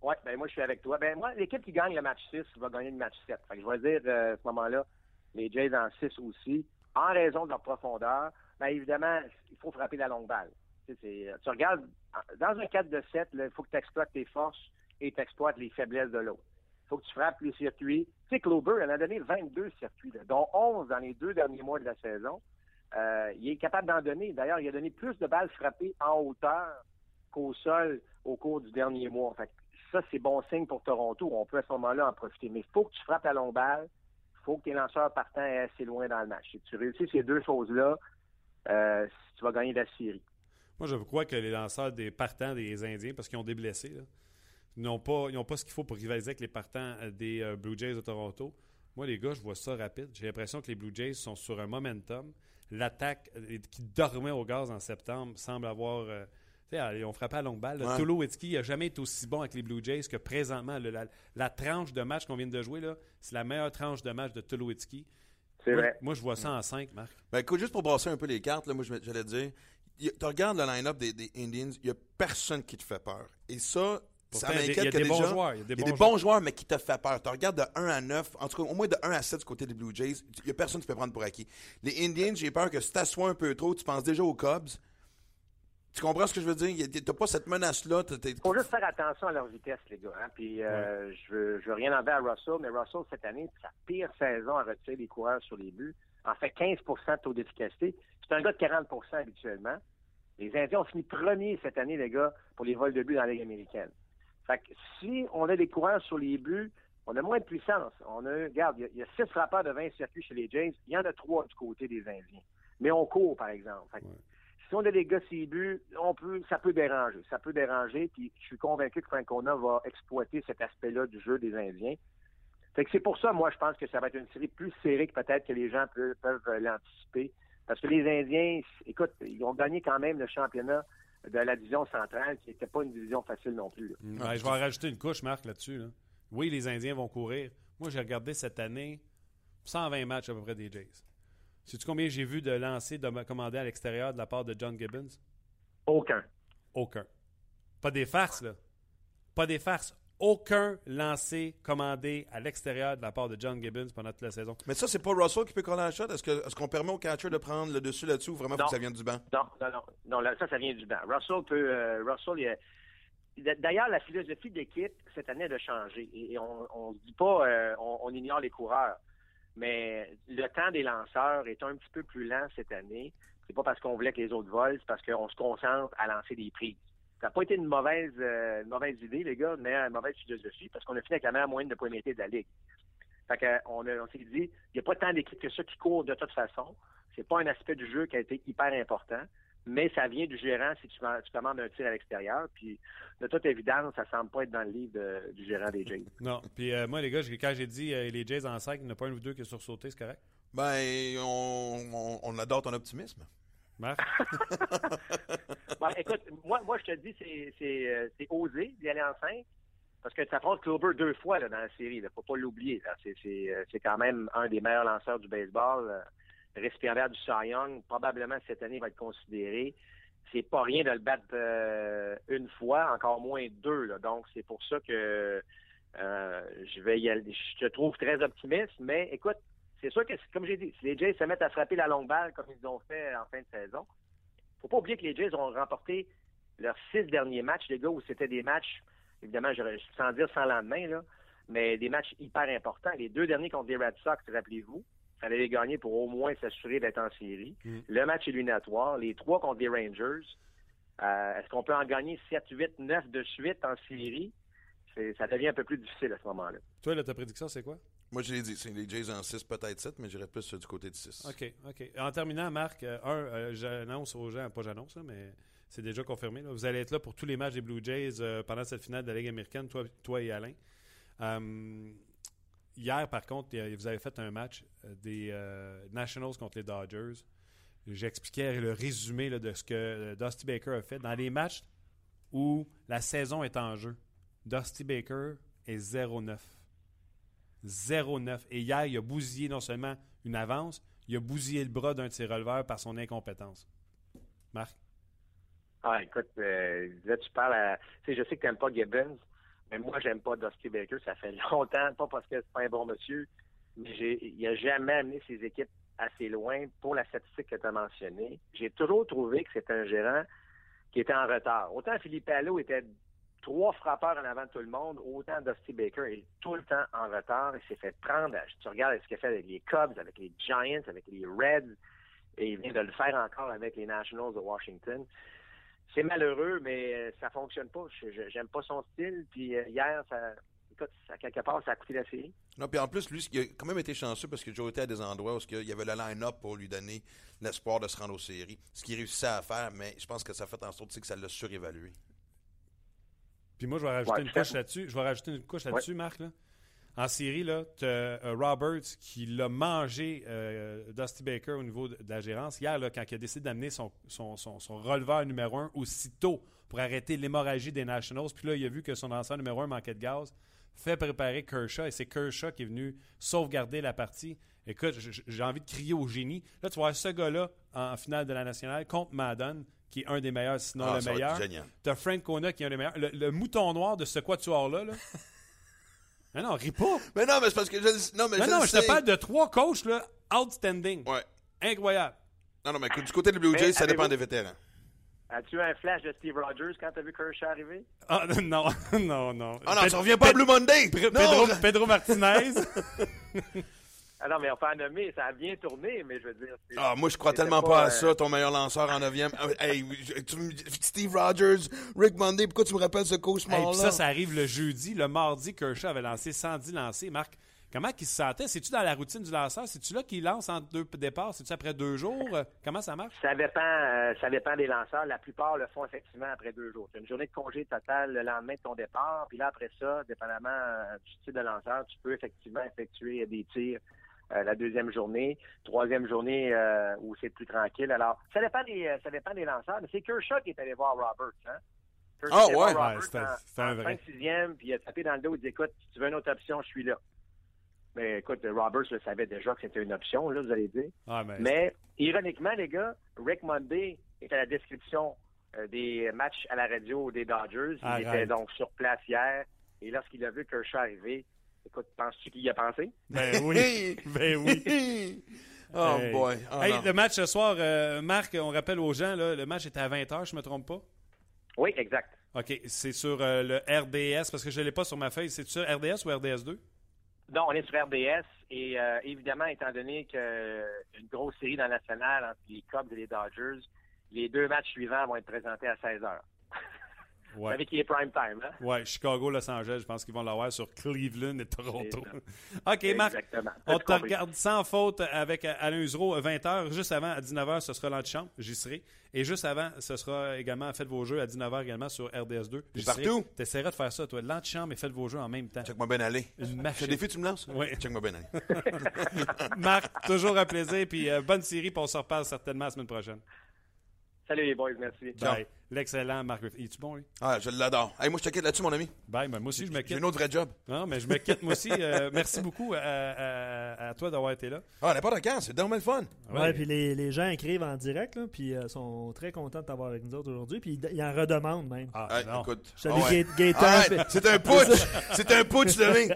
Oui, ben moi, je suis avec toi. Ben moi, l'équipe qui gagne le match 6 va gagner le match 7. Fait que je vais dire, euh, à ce moment-là, les Jays en 6 aussi, en raison de leur profondeur. Ben évidemment, il faut frapper la longue balle. Tu, sais, tu regardes, dans un 4 de 7, il faut que tu exploites tes forces et tu exploites les faiblesses de l'autre. Faut que tu frappes les circuits. Tu sais, Clover, elle a donné 22 circuits, dont 11 dans les deux derniers mois de la saison. Euh, il est capable d'en donner. D'ailleurs, il a donné plus de balles frappées en hauteur qu'au sol au cours du dernier mois. Fait que ça, c'est bon signe pour Toronto. On peut à ce moment-là en profiter. Mais il faut que tu frappes la longue balle. Il faut que tes lanceurs partant aient assez loin dans le match. Si tu réussis ces deux choses-là, euh, tu vas gagner la série. Moi, je crois que les lanceurs des partants des Indiens, parce qu'ils ont des blessés, là, ils n'ont pas, ils n'ont pas ce qu'il faut pour rivaliser avec les partants euh, des euh, Blue Jays de Toronto. Moi, les gars, je vois ça rapide. J'ai l'impression que les Blue Jays sont sur un momentum. L'attaque euh, qui dormait au gaz en septembre semble avoir. euh, tu sais, ils ont frappé à longue balle. Ouais. Tulowitzki n'a jamais été aussi bon avec les Blue Jays que présentement. la, la tranche de match qu'on vient de jouer, là, c'est la meilleure tranche de match de Tulowitzki. C'est Moi, vrai. moi, je vois ça en 5, Marc. Ben écoute, juste pour brasser un peu les cartes, là, moi j'allais te dire, tu regardes le line-up des, des Indians, il n'y a personne qui te fait peur. Et ça, Pourtant, ça il y a des- m'inquiète que des bons joueurs, il y a des il y a bons des bons joueurs, mais qui te fait peur. Tu regardes de 1 à 9, en tout cas au moins de 1 à 7 du côté des Blue Jays, il n'y a personne qui peut prendre pour acquis. Les Indians, j'ai peur que si tu t'assois un peu trop, tu penses déjà aux Cubs. Tu comprends ce que je veux dire? Tu n'as pas cette menace-là. t'as- t'as- Il faut juste faire attention à leur vitesse, les gars. hein. Puis euh, je veux, je veux rien enlever à Russell, mais Russell, cette année, c'est sa pire saison à retirer les coureurs sur les buts. En fait, 15% de taux d'efficacité. C'est un gars de 40% habituellement. Les Indiens ont fini premier cette année, les gars, pour les vols de buts dans la Ligue américaine. Fait que si on a des coureurs sur les buts, on a moins de puissance. On a, regarde, il y a- il y, a six frappeurs de 20 circuits chez les Jays. Il y en a trois du côté des Indiens. Mais on court, par exemple. Fait que Si on a des gars sur les buts, on peut, ça peut déranger. Ça peut déranger. Puis je suis convaincu que Francona va exploiter cet aspect-là du jeu des Indiens. Fait que c'est pour ça, moi, je pense que ça va être une série plus serrée que peut-être que les gens peuvent, peuvent l'anticiper. Parce que les Indiens, écoute, ils ont gagné quand même le championnat de la division centrale, qui n'était pas une division facile non plus. Ouais, je vais en rajouter une couche, Marc, là-dessus. là. Oui, les Indiens vont courir. Moi, j'ai regardé cette année 120 matchs à peu près des Jays. Sais-tu combien j'ai vu de lancers de commandés à l'extérieur de la part de John Gibbons? Aucun. Aucun. Pas des farces, là. Pas des farces. Aucun lancé commandé à l'extérieur de la part de John Gibbons pendant toute la saison. Mais ça, c'est pas Russell qui peut coller la shot? Est-ce que- est-ce qu'on permet au catcher de prendre le dessus là-dessus ou vraiment faut Non. que ça vienne du banc? Non, non, non. Non, là, ça, ça vient du banc. Russell peut. euh, Russell, D'ailleurs, la philosophie d'équipe cette année a de changer. Et, et on ne se dit pas, euh, on, on ignore les coureurs. Mais le temps des lanceurs est un petit peu plus lent cette année. C'est pas parce qu'on voulait que les autres volent, c'est parce qu'on se concentre à lancer des prises. Ça n'a pas été une mauvaise, euh, une mauvaise idée, les gars, mais une mauvaise philosophie, parce qu'on a fini avec la meilleure moyenne de métiers de la Ligue. Fait que, on, s'est dit, il n'y a pas tant d'équipes que ça qui courent de toute façon. C'est pas un aspect du jeu qui a été hyper important. mais ça vient du gérant si tu, tu commandes un tir à l'extérieur. Puis, de toute évidence, ça semble pas être dans le livre de- du gérant des Jays. Non. Puis euh, moi, les gars, quand j'ai dit euh, les Jays en 5, il n'y en a pas un ou deux qui a sursauté, c'est correct? Ben, on, on, on adore ton optimisme. Écoute, moi, moi, je te dis, c'est, euh, osé d'y aller en 5. Parce que ça affronte Kluber deux fois là, dans la série. Il faut pas l'oublier. euh, c'est quand même un des meilleurs lanceurs du baseball. euh, du Cy Young. Probablement cette année, va être considéré. C'est pas rien de le battre euh, une fois, encore moins deux. Donc, c'est pour ça que je vais y aller. Je te trouve très optimiste, mais écoute, c'est sûr que, comme j'ai dit, si les Jays se mettent à frapper la longue balle comme ils l'ont fait en fin de saison, faut pas oublier que les Jays ont remporté leurs six derniers matchs, les gars, où c'était des matchs, évidemment, j'aurais- sans dire sans lendemain, là, mais des matchs hyper importants. Les deux derniers contre les Red Sox, rappelez-vous, fallait les gagner pour au moins s'assurer d'être en série. Mm. Le match éliminatoire, les trois contre les Rangers. Euh, Est-ce qu'on peut en gagner 7, 8, 9 de suite en série? Ça devient un peu plus difficile à ce moment-là. Toi, là, ta prédiction, c'est quoi? Moi, je l'ai dit, c'est les Jays en 6, peut-être 7, mais j'irais plus du côté de 6. OK, OK. En terminant, Marc, euh, un, euh, j'annonce aux gens, pas j'annonce, mais c'est déjà confirmé. Vous allez être là pour tous les matchs des Blue Jays euh, pendant cette finale de la Ligue américaine, toi, toi et Alain. Hier, par contre, vous avez fait un match des Nationals contre les Dodgers. J'expliquais le résumé de ce que Dusty Baker a fait. Dans les matchs où la saison est en jeu, Dusty Baker est 0-9. 0-9. Et hier, il a bousillé non seulement une avance, il a bousillé le bras d'un de ses releveurs par son incompétence. Marc? Ah, écoute, euh, là, tu parles à... Je sais que tu n'aimes pas Gibbons, mais moi, j'aime pas Dusty Baker. Ça fait longtemps, pas parce que c'est pas un bon monsieur, mais il a jamais amené ses équipes assez loin pour la statistique que tu as mentionnée. J'ai toujours trouvé que c'était un gérant qui était en retard. Autant Philippe Allo était trois frappeurs en avant de tout le monde, autant Dusty Baker est tout le temps en retard. Il s'est fait prendre. Tu regardes ce qu'il a fait avec les Cubs, avec les Giants, avec les Reds, et il vient de le faire encore avec les Nationals de Washington. C'est malheureux, mais euh, ça fonctionne pas. J'aime pas son style. Puis euh, hier, ça, écoute, quelque part, ça a coûté la série. Non, puis en plus, lui, il a quand même été chanceux parce que Joe était à des endroits où il y avait le line-up pour lui donner l'espoir de se rendre aux séries. Ce qu'il réussissait à faire, mais je pense que ça fait en sorte que ça l'a surévalué. Puis moi, je vais rajouter Ouais, une couche là-dessus. Je vais rajouter une couche là-dessus, Marc. là. En série, là, tu Roberts qui l'a mangé euh, Dusty Baker au niveau de, de la gérance. Hier, là, quand il a décidé d'amener son, son, son, son releveur numéro un aussitôt pour arrêter l'hémorragie des Nationals, puis là, il a vu que son lanceur numéro un manquait de gaz, fait préparer Kershaw, et c'est Kershaw qui est venu sauvegarder la partie. Écoute, j'ai envie de crier au génie. Là, tu vois ce gars-là en finale de la nationale contre Madden, qui est un des meilleurs, sinon Ah, le ça va être meilleur. génial. T'as Frank Kona qui est un des meilleurs. Le, le mouton noir de ce quatuor-là, là. non, non, ris pas. Mais non, mais c'est parce que je, non, mais Non, je non, je te parle de trois coachs, là, outstanding. Ouais. Incroyable. Non, non, mais écoute, du côté des Blue Mais Jays, ça dépend des vétérans. As-tu eu un flash de Steve Rogers quand tu as vu Kershaw arriver? Ah, non, non, non. Ah non, Pe- ça revient pas à Blue Monday! Pe- Non, Pedro, Pedro Martinez. Ah non, mais on peut en nommer, ça a bien tourné, mais je veux dire. c'est- Ah, moi, je crois tellement pas, à euh, ça, ton meilleur lanceur en 9e. hey, je- tu me- Steve Rogers, Rick Monday, pourquoi tu me rappelles ce Hey, cauchemar-là? puis ça, ça arrive le jeudi. Le mardi, Kershaw avait lancé 110 lancés. Marc, comment il se sentait? C'est-tu dans la routine du lanceur? C'est-tu là qu'il lance entre deux départs? C'est-tu après deux jours? Euh, Comment ça marche? Ça dépend, euh, ça dépend des lanceurs. La plupart le font effectivement après deux jours. Tu as une journée de congé totale le lendemain de ton départ, puis là, après ça, dépendamment euh, du type de lanceur, tu peux effectivement effectuer des tirs euh, la deuxième journée, troisième journée euh, où c'est plus tranquille. Alors, ça dépend des, euh, ça dépend des lanceurs, mais c'est Kershaw qui est allé voir Roberts. Hein? Kershaw Ah, ouais? Ouais, c'était un vrai. 5-6e, puis il a tapé dans le dos, il dit écoute, si tu veux une autre option, je suis là. Mais écoute, Roberts le savait déjà que c'était une option, là, vous allez dire. Ah, mais, Mais ironiquement, les gars, Rick Monday est à la description euh, des matchs à la radio des Dodgers. Il Arrête. était donc sur place hier. Et lorsqu'il a vu Kershaw arriver, écoute, penses-tu qu'il y a pensé? ben oui. ben oui. oh Hey. boy. Oh, Hey, le match ce soir, euh, Marc, on rappelle aux gens, là, le match était à 20h, je me trompe pas? Oui, exact. OK, c'est sur euh, le RDS, parce que je ne l'ai pas sur ma feuille. C'est sur RDS ou RDS2? Non, on est sur RDS et euh, évidemment, étant donné qu'une grosse série dans la nationale entre les Cubs et les Dodgers, les deux matchs suivants vont être présentés à 16 Vous Ouais. savez est prime time, hein? Ouais, Chicago, Los Angeles, je pense qu'ils vont l'avoir sur Cleveland et Toronto. OK, Marc, Exactement. on te compris. regarde sans faute avec Alain Usereau, 20h. Juste avant, à 19h, ce sera l'antichambre, j'y serai. Et juste avant, ce sera également Faites vos jeux à 19h également sur RDS2. J'y partout? serai. T'essaieras de faire ça, toi. L'antichambre et Faites vos jeux en même temps. Check-moi bien aller. Une machine. un défi, tu me lances? Oui. Check-moi bien aller. Marc, toujours un plaisir. Puis euh, bonne série, puis on se reparle certainement la semaine prochaine. Salut les boys, merci. Bye. L'excellent Marc. Es-tu bon, lui? Ah, je l'adore. Hey, moi, je te quitte là-dessus, mon ami. Bye. Ben, moi aussi, je me J'ai quitte. un autre vrai job. Non, mais je me quitte, moi aussi. Euh, merci beaucoup à, à- à toi d'avoir été là. Ah, n'importe quand, c'est dommage le fun. Ouais, puis les, les gens écrivent en direct, là, puis euh, sont très contents de t'avoir avec nous autres aujourd'hui, puis ils, ils en redemandent même. Ah, Hey, non. écoute. Je Ah ouais. Ga- Gaëtan. Arrête, puis- c'est un putsch! C'est un putsch de ring!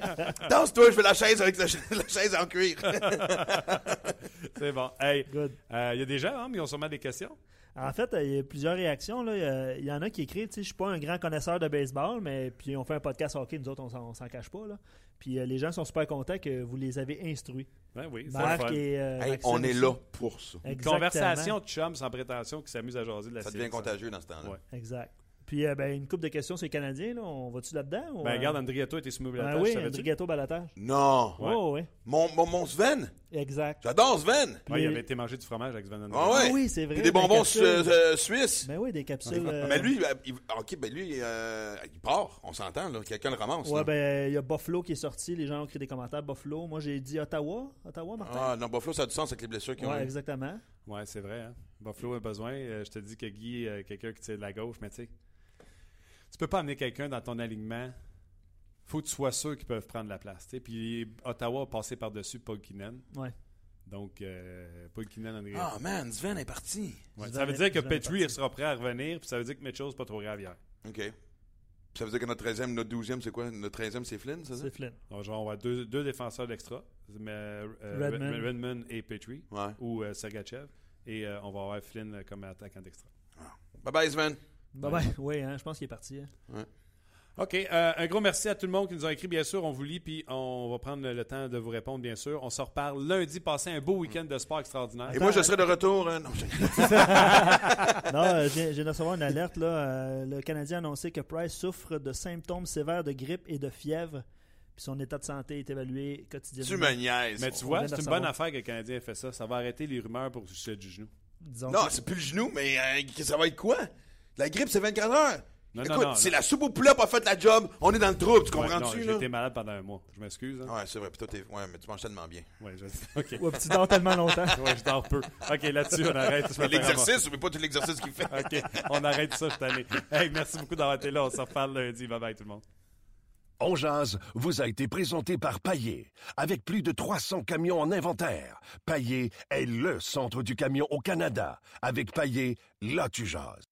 Danse-toi, je fais la chaise avec la, cha- la chaise en cuir. C'est bon. Hey, Good. euh, il y a des gens, hein, mais ils ont sûrement des questions. En fait, il y a plusieurs réactions. là. Il y en a qui écrivent, tu sais, je suis pas un grand connaisseur de baseball, mais puis on fait un podcast hockey, nous autres, on s'en, on s'en cache pas. Là. Puis euh, les gens sont super contents que vous les avez instruits. Ben oui, Marc fun. et euh, Hey, on est là pour ça. Une Exactement. conversation de chum sans prétention qui s'amuse à jaser de la Ça série, devient contagieux dans ce temps-là. Ouais. Exact. Puis euh, ben, une couple de questions sur les Canadiens. Là. On va-tu là-dedans? ou, Ben, euh, regarde, Andriato était soumis ben à la oui, Gâteau balatage. Non! Ouais. Oh, oui. Mon, mon, mon Sven! Exact. J'adore Sven! Ouais, il avait été mangé du fromage avec Sven Ah ouais? Ah oui, c'est vrai. Puis des bonbons su- euh, suisses. Ben oui, des capsules. euh, Mais lui, euh, il, ok, ben lui, euh, il part, on s'entend, là. Quelqu'un le ramasse. Ouais, là. ben, il y a Buffalo qui est sorti. Les gens ont écrit des commentaires. Buffalo. Moi, j'ai dit Ottawa. Ottawa, Martin? Ah, non, Buffalo, ça a du sens avec les blessures qu'ils ont ouais, exactement. Ouais, c'est vrai. Hein? Buffalo a besoin. Euh, je te dis que Guy, euh, quelqu'un qui tire de la gauche, mais tu sais, tu peux pas amener quelqu'un dans ton alignement. faut que tu sois sûr qu'ils peuvent prendre la place. Puis Ottawa a passé par-dessus Paul Kinnan. Ouais. Donc, euh, Paul Kinnan, André. Ah, man, Sven est parti. Ouais, Sven ça veut dire que Petrie sera prêt à revenir, puis ça veut dire que Mitchell, c'est pas trop grave hier. OK. Puis Ça veut dire que notre 13e, notre 12e, c'est quoi? Notre 13e, c'est Flynn, c'est ça? C'est Flynn. Donc, genre, on va avoir deux, deux défenseurs d'extra, mais, euh, Redmond. Red- Redmond et Petrie, Ouais. ou euh, Sergachev. Et euh, on va avoir Flynn euh, comme attaquant d'extra. Bye bye, Sven. Bye bye. Oui, hein, je pense qu'il est parti. hein. OK. euh, un gros merci à tout le monde qui nous a écrit. Bien sûr, on vous lit, puis on va prendre le temps de vous répondre, bien sûr. On se reparle lundi. Passez un beau week-end de sport extraordinaire. Et moi, je serai de retour. hein. Non, euh, viens de recevoir une alerte. Là. Euh, le Canadien a annoncé que Price souffre de symptômes sévères de grippe et de fièvre. Puis son état de santé est évalué quotidiennement. tu me niaises. Mais tu On vois, c'est une bonne affaire que le Canadien ait fait ça. Ça va arrêter les rumeurs pour le sujet du genou. Disons Non, que- c'est plus le genou, mais euh, ça va être quoi? La grippe, c'est 24 heures. Non, non, Écoute, non, c'est non. la soupe au poulet pas fait la job. On est dans le trouble, tu Ouais, non, comprends-tu, J'ai là? été malade pendant un mois. Je m'excuse. hein. Ouais, c'est vrai. Puis toi, t'es... Ouais, mais tu manges tellement bien. Ouais, je... OK. Ouais, puis tu dors tellement longtemps. Ouais, je dors peu. OK, là-dessus, on arrête. L'exercice, mais pas tout l'exercice qu'il fait. OK, on arrête ça cette année. Hey, merci beaucoup d'avoir été là. On se reparle lundi. Bye bye tout le monde. On jase vous a été présenté par Paillé. Avec plus de 300 camions en inventaire, Paillé est le centre du camion au Canada. Avec Paillé, là tu jases.